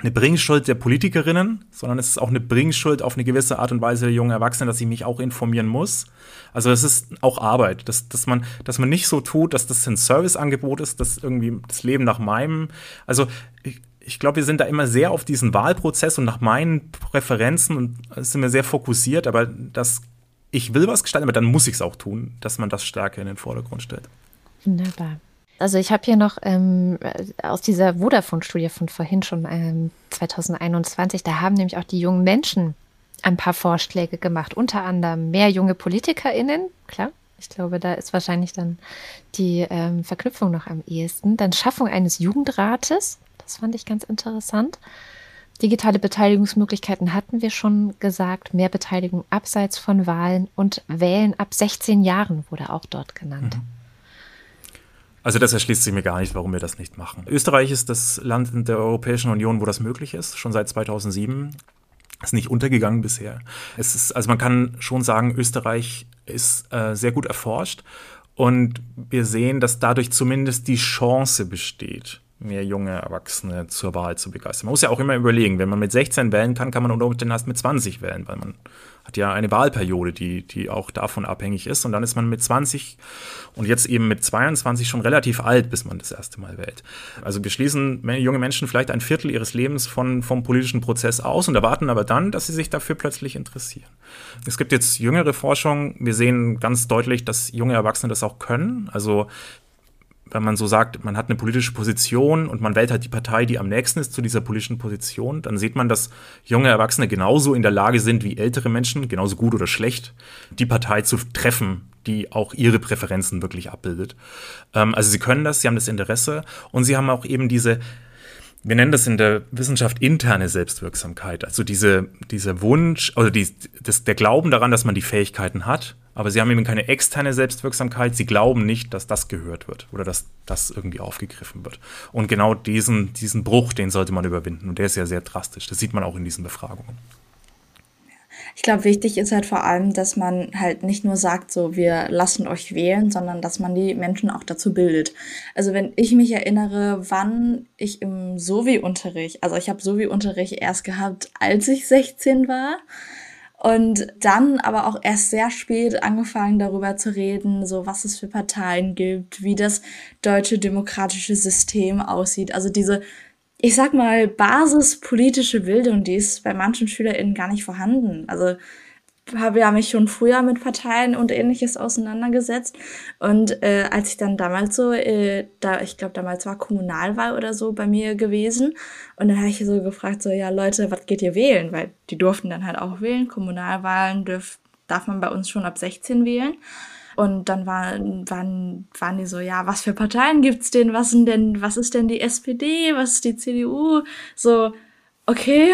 eine Bringschuld der Politikerinnen, sondern es ist auch eine Bringschuld auf eine gewisse Art und Weise der jungen Erwachsenen, dass ich mich auch informieren muss. Also es ist auch Arbeit, dass, dass, man, dass man nicht so tut, dass das ein Serviceangebot ist, dass irgendwie das Leben nach meinem, also ich, ich glaube, wir sind da immer sehr auf diesen Wahlprozess und nach meinen Präferenzen und sind wir sehr fokussiert, aber das, ich will was gestalten, aber dann muss ich es auch tun, dass man das stärker in den Vordergrund stellt. Wunderbar. Also ich habe hier noch ähm, aus dieser Vodafone-Studie von vorhin schon ähm, 2021, da haben nämlich auch die jungen Menschen ein paar Vorschläge gemacht, unter anderem mehr junge PolitikerInnen, klar. Ich glaube, da ist wahrscheinlich dann die ähm, Verknüpfung noch am ehesten. Dann Schaffung eines Jugendrates, das fand ich ganz interessant. Digitale Beteiligungsmöglichkeiten hatten wir schon gesagt, mehr Beteiligung abseits von Wahlen und Wählen ab 16 Jahren wurde auch dort genannt. Mhm. Also das erschließt sich mir gar nicht, warum wir das nicht machen. Österreich ist das Land in der Europäischen Union, wo das möglich ist, schon seit 2007. Ist nicht untergegangen bisher. Es ist, also man kann schon sagen, Österreich ist äh, sehr gut erforscht und wir sehen, dass dadurch zumindest die Chance besteht, mehr junge Erwachsene zur Wahl zu begeistern. Man muss ja auch immer überlegen, wenn man mit 16 wählen kann, kann man unter Umständen erst mit 20 wählen, weil man hat ja eine Wahlperiode, die, die auch davon abhängig ist. Und dann ist man mit 20 und jetzt eben mit 22 schon relativ alt, bis man das erste Mal wählt. Also beschließen junge Menschen vielleicht ein Viertel ihres Lebens von, vom politischen Prozess aus und erwarten aber dann, dass sie sich dafür plötzlich interessieren. Es gibt jetzt jüngere Forschung. Wir sehen ganz deutlich, dass junge Erwachsene das auch können. Also wenn man so sagt, man hat eine politische Position und man wählt halt die Partei, die am nächsten ist zu dieser politischen Position, dann sieht man, dass junge Erwachsene genauso in der Lage sind wie ältere Menschen, genauso gut oder schlecht, die Partei zu treffen, die auch ihre Präferenzen wirklich abbildet. Ähm, also sie können das, sie haben das Interesse und sie haben auch eben diese wir nennen das in der Wissenschaft interne Selbstwirksamkeit, also diese, dieser Wunsch, oder die, das, der Glauben daran, dass man die Fähigkeiten hat, aber sie haben eben keine externe Selbstwirksamkeit. Sie glauben nicht, dass das gehört wird oder dass das irgendwie aufgegriffen wird. Und genau diesen, diesen Bruch, den sollte man überwinden. Und der ist ja sehr drastisch. Das sieht man auch in diesen Befragungen. Ich glaube, wichtig ist halt vor allem, dass man halt nicht nur sagt, so, wir lassen euch wählen, sondern dass man die Menschen auch dazu bildet. Also wenn ich mich erinnere, wann ich im Sovi-Unterricht, also ich habe Sovi-Unterricht erst gehabt, als ich 16 war. Und dann aber auch erst sehr spät angefangen darüber zu reden, so was es für Parteien gibt, wie das deutsche demokratische System aussieht. Also diese, ich sag mal, basispolitische Bildung, die ist bei manchen SchülerInnen gar nicht vorhanden. Also habe ja mich schon früher mit Parteien und ähnliches auseinandergesetzt. Und äh, als ich dann damals so, äh, da, ich glaube, damals war Kommunalwahl oder so bei mir gewesen. Und dann habe ich so gefragt, so, ja, Leute, was geht ihr wählen? Weil die durften dann halt auch wählen. Kommunalwahlen dürf, darf man bei uns schon ab 16 wählen. Und dann waren, waren, waren die so, ja, was für Parteien gibt's denn? Was denn, was ist denn die SPD? Was ist die CDU? So, okay,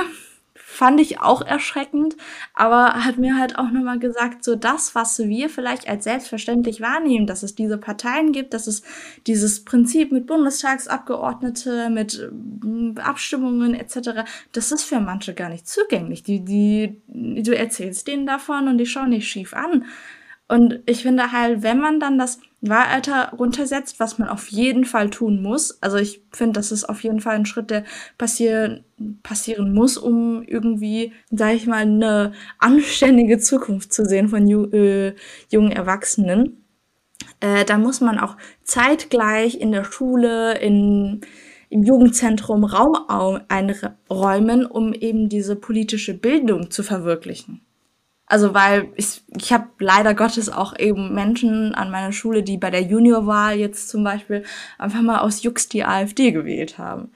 fand ich auch erschreckend, aber hat mir halt auch nochmal gesagt, so das, was wir vielleicht als selbstverständlich wahrnehmen, dass es diese Parteien gibt, dass es dieses Prinzip mit Bundestagsabgeordnete, mit äh, Abstimmungen etc., das ist für manche gar nicht zugänglich. Die, die, du erzählst denen davon und die schauen dich schief an. Und ich finde halt, wenn man dann das Wahlalter runtersetzt, was man auf jeden Fall tun muss, also ich finde, das ist auf jeden Fall ein Schritt, der passieren, passieren muss, um irgendwie, sag ich mal, eine anständige Zukunft zu sehen von ju äh, jungen Erwachsenen. Äh, da muss man auch zeitgleich in der Schule, in, im Jugendzentrum Raum einräumen, um eben diese politische Bildung zu verwirklichen. Also weil ich, ich habe leider Gottes auch eben Menschen an meiner Schule, die bei der Juniorwahl jetzt zum Beispiel einfach mal aus Jux die AfD gewählt haben.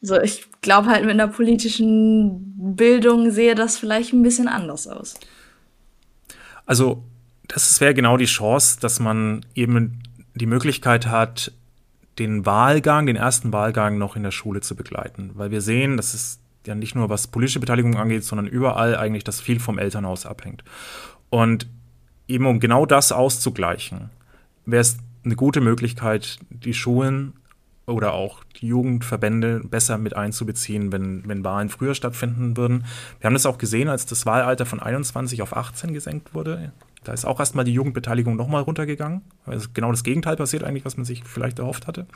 So, ich glaube halt mit einer politischen Bildung sehe das vielleicht ein bisschen anders aus. Also, das wäre genau die Chance, dass man eben die Möglichkeit hat, den Wahlgang, den ersten Wahlgang noch in der Schule zu begleiten. Weil wir sehen, das ist ja nicht nur was politische Beteiligung angeht, sondern überall eigentlich, dass viel vom Elternhaus abhängt. Und eben um genau das auszugleichen, wäre es eine gute Möglichkeit, die Schulen oder auch die Jugendverbände besser mit einzubeziehen, wenn, wenn Wahlen früher stattfinden würden. Wir haben das auch gesehen, als das Wahlalter von 21 auf 18 gesenkt wurde. Da ist auch erstmal die Jugendbeteiligung nochmal runtergegangen. Also genau das Gegenteil passiert eigentlich, was man sich vielleicht erhofft hatte.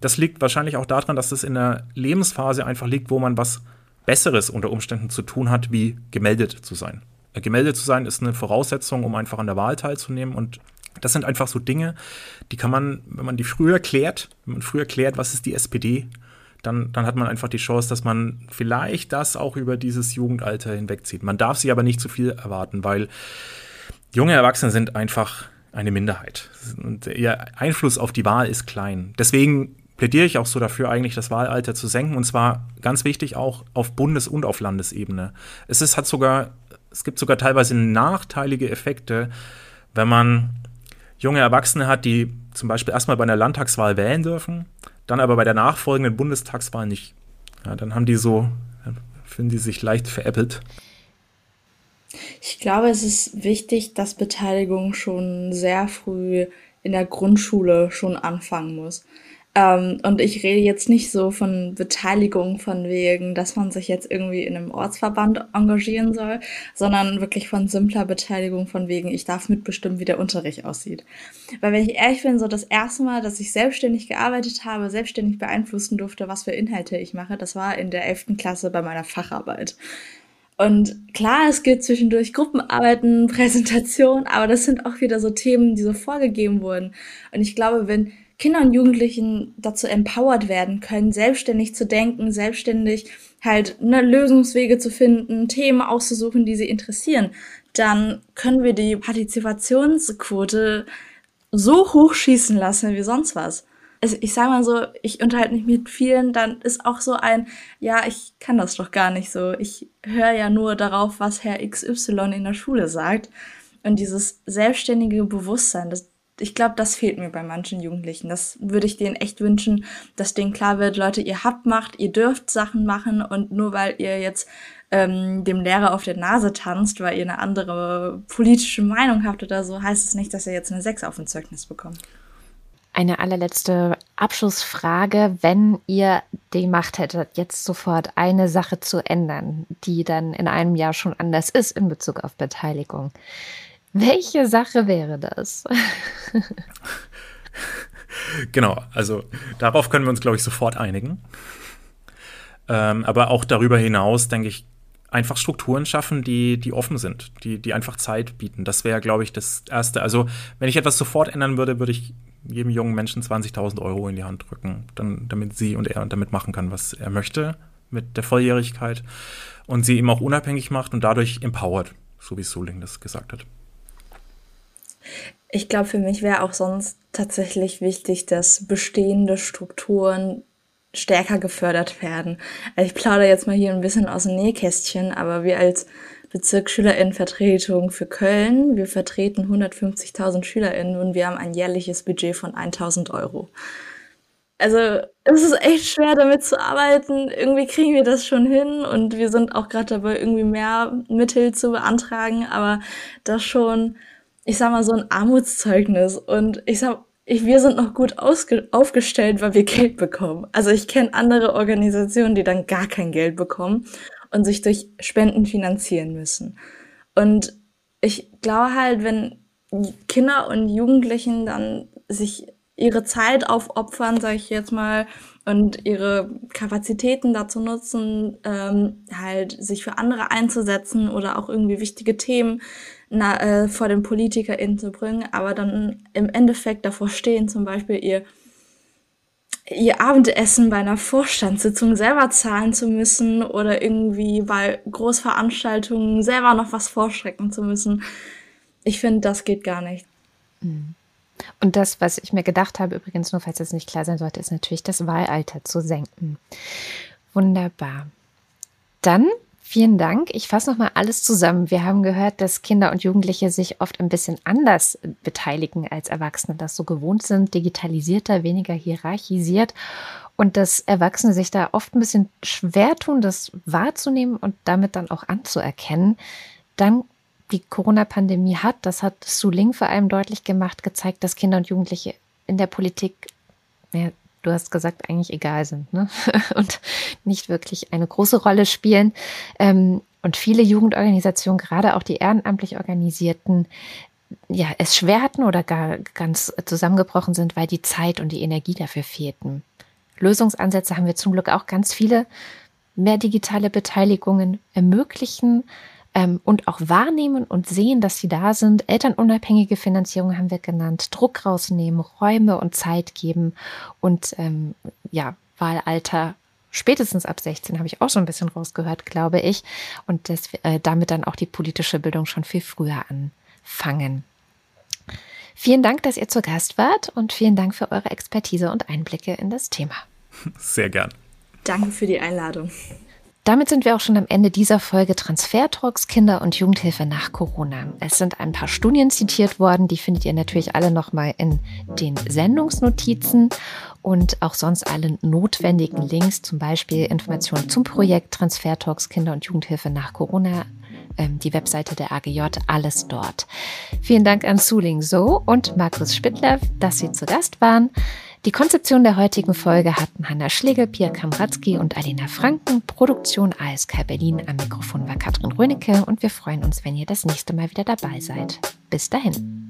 Das liegt wahrscheinlich auch daran, dass das in der Lebensphase einfach liegt, wo man was Besseres unter Umständen zu tun hat, wie gemeldet zu sein. Äh, gemeldet zu sein ist eine Voraussetzung, um einfach an der Wahl teilzunehmen und das sind einfach so Dinge, die kann man, wenn man die früher klärt, wenn man früher klärt, was ist die SPD, dann, dann hat man einfach die Chance, dass man vielleicht das auch über dieses Jugendalter hinwegzieht. Man darf sich aber nicht zu viel erwarten, weil junge Erwachsene sind einfach eine Minderheit. Und ihr Einfluss auf die Wahl ist klein. Deswegen plädiere ich auch so dafür, eigentlich das Wahlalter zu senken. Und zwar ganz wichtig auch auf Bundes- und auf Landesebene. Es ist, hat sogar, es gibt sogar teilweise nachteilige Effekte, wenn man junge Erwachsene hat, die zum Beispiel erstmal bei einer Landtagswahl wählen dürfen, dann aber bei der nachfolgenden Bundestagswahl nicht. Ja, dann haben die so, fühlen die sich leicht veräppelt. Ich glaube, es ist wichtig, dass Beteiligung schon sehr früh in der Grundschule schon anfangen muss. Ähm, und ich rede jetzt nicht so von Beteiligung von wegen, dass man sich jetzt irgendwie in einem Ortsverband engagieren soll, sondern wirklich von simpler Beteiligung von wegen, ich darf mitbestimmen, wie der Unterricht aussieht. Weil wenn ich ehrlich bin, so das erste Mal, dass ich selbstständig gearbeitet habe, selbstständig beeinflussen durfte, was für Inhalte ich mache, das war in der 11. Klasse bei meiner Facharbeit. Und klar, es gibt zwischendurch Gruppenarbeiten, (laughs) Präsentationen, aber das sind auch wieder so Themen, die so vorgegeben wurden. Und ich glaube, wenn Kinder und Jugendlichen dazu empowered werden können, selbstständig zu denken, selbstständig halt ne, Lösungswege zu finden, Themen auszusuchen, die sie interessieren, dann können wir die Partizipationsquote so hoch schießen lassen wie sonst was. Also ich sage mal so, ich unterhalte mich mit vielen, dann ist auch so ein, ja, ich kann das doch gar nicht so. Ich höre ja nur darauf, was Herr XY in der Schule sagt. Und dieses selbstständige Bewusstsein, das, ich glaube, das fehlt mir bei manchen Jugendlichen. Das würde ich denen echt wünschen, dass denen klar wird, Leute, ihr habt Macht, ihr dürft Sachen machen und nur weil ihr jetzt ähm, dem Lehrer auf der Nase tanzt, weil ihr eine andere politische Meinung habt oder so, heißt es nicht, dass ihr jetzt eine 6 auf dem Zeugnis bekommt. Eine allerletzte Abschlussfrage. Wenn ihr die Macht hättet, jetzt sofort eine Sache zu ändern, die dann in einem Jahr schon anders ist in Bezug auf Beteiligung, welche Sache wäre das? (laughs) genau, also darauf können wir uns, glaube ich, sofort einigen. Ähm, aber auch darüber hinaus, denke ich, einfach Strukturen schaffen, die, die offen sind, die, die einfach Zeit bieten. Das wäre, glaube ich, das Erste. Also, wenn ich etwas sofort ändern würde, würde ich jedem jungen Menschen 20.000 Euro in die Hand drücken, dann, damit sie und er damit machen kann, was er möchte mit der Volljährigkeit und sie ihm auch unabhängig macht und dadurch empowert, so wie Suling das gesagt hat. Ich glaube, für mich wäre auch sonst tatsächlich wichtig, dass bestehende Strukturen stärker gefördert werden. Also ich plaudere jetzt mal hier ein bisschen aus dem Nähkästchen, aber wir als Bezirksschülerinnenvertretung für Köln, wir vertreten 150.000 Schülerinnen und wir haben ein jährliches Budget von 1.000 Euro. Also es ist echt schwer damit zu arbeiten. Irgendwie kriegen wir das schon hin und wir sind auch gerade dabei, irgendwie mehr Mittel zu beantragen, aber das schon ich sag mal, so ein Armutszeugnis. Und ich sag, ich, wir sind noch gut aufgestellt, weil wir Geld bekommen. Also ich kenne andere Organisationen, die dann gar kein Geld bekommen und sich durch Spenden finanzieren müssen. Und ich glaube halt, wenn Kinder und Jugendlichen dann sich ihre Zeit aufopfern, sage ich jetzt mal, und ihre Kapazitäten dazu nutzen, ähm, halt sich für andere einzusetzen oder auch irgendwie wichtige Themen na, äh, vor den PolitikerInnen zu bringen, aber dann im Endeffekt davor stehen, zum Beispiel ihr, ihr Abendessen bei einer Vorstandssitzung selber zahlen zu müssen oder irgendwie bei Großveranstaltungen selber noch was vorschrecken zu müssen. Ich finde, das geht gar nicht. Mhm. Und das, was ich mir gedacht habe, übrigens nur, falls es nicht klar sein sollte, ist natürlich das Wahlalter zu senken. Wunderbar. Dann Vielen Dank. Ich fasse nochmal alles zusammen. Wir haben gehört, dass Kinder und Jugendliche sich oft ein bisschen anders beteiligen als Erwachsene, das so gewohnt sind, digitalisierter, weniger hierarchisiert und dass Erwachsene sich da oft ein bisschen schwer tun, das wahrzunehmen und damit dann auch anzuerkennen. Dann die Corona-Pandemie hat, das hat Su Ling vor allem deutlich gemacht, gezeigt, dass Kinder und Jugendliche in der Politik du hast gesagt, eigentlich egal sind ne? (laughs) und nicht wirklich eine große Rolle spielen. Ähm, und viele Jugendorganisationen, gerade auch die ehrenamtlich organisierten, ja, es schwer hatten oder gar ganz zusammengebrochen sind, weil die Zeit und die Energie dafür fehlten. Lösungsansätze haben wir zum Glück auch ganz viele. Mehr digitale Beteiligungen ermöglichen, ähm, und auch wahrnehmen und sehen, dass sie da sind. Elternunabhängige Finanzierung haben wir genannt, Druck rausnehmen, Räume und Zeit geben und ähm, ja, Wahlalter spätestens ab 16 habe ich auch schon ein bisschen rausgehört, glaube ich. Und das, äh, damit dann auch die politische Bildung schon viel früher anfangen. Vielen Dank, dass ihr zu Gast wart und vielen Dank für eure Expertise und Einblicke in das Thema. Sehr gern. Danke für die Einladung. Damit sind wir auch schon am Ende dieser Folge Transfer Talks Kinder- und Jugendhilfe nach Corona. Es sind ein paar Studien zitiert worden, die findet ihr natürlich alle nochmal in den Sendungsnotizen und auch sonst alle notwendigen Links, zum Beispiel Informationen zum Projekt Transfer Talks Kinder- und Jugendhilfe nach Corona ähm, die Webseite der AGJ, alles dort. Vielen Dank an Suling So und Markus Spittler, dass Sie zu Gast waren. Die Konzeption der heutigen Folge hatten Hanna Schlegel, Pia Kamratzki und Alina Franken. Produktion ASK Berlin. Am Mikrofon war Katrin Rönecke und wir freuen uns, wenn ihr das nächste Mal wieder dabei seid. Bis dahin.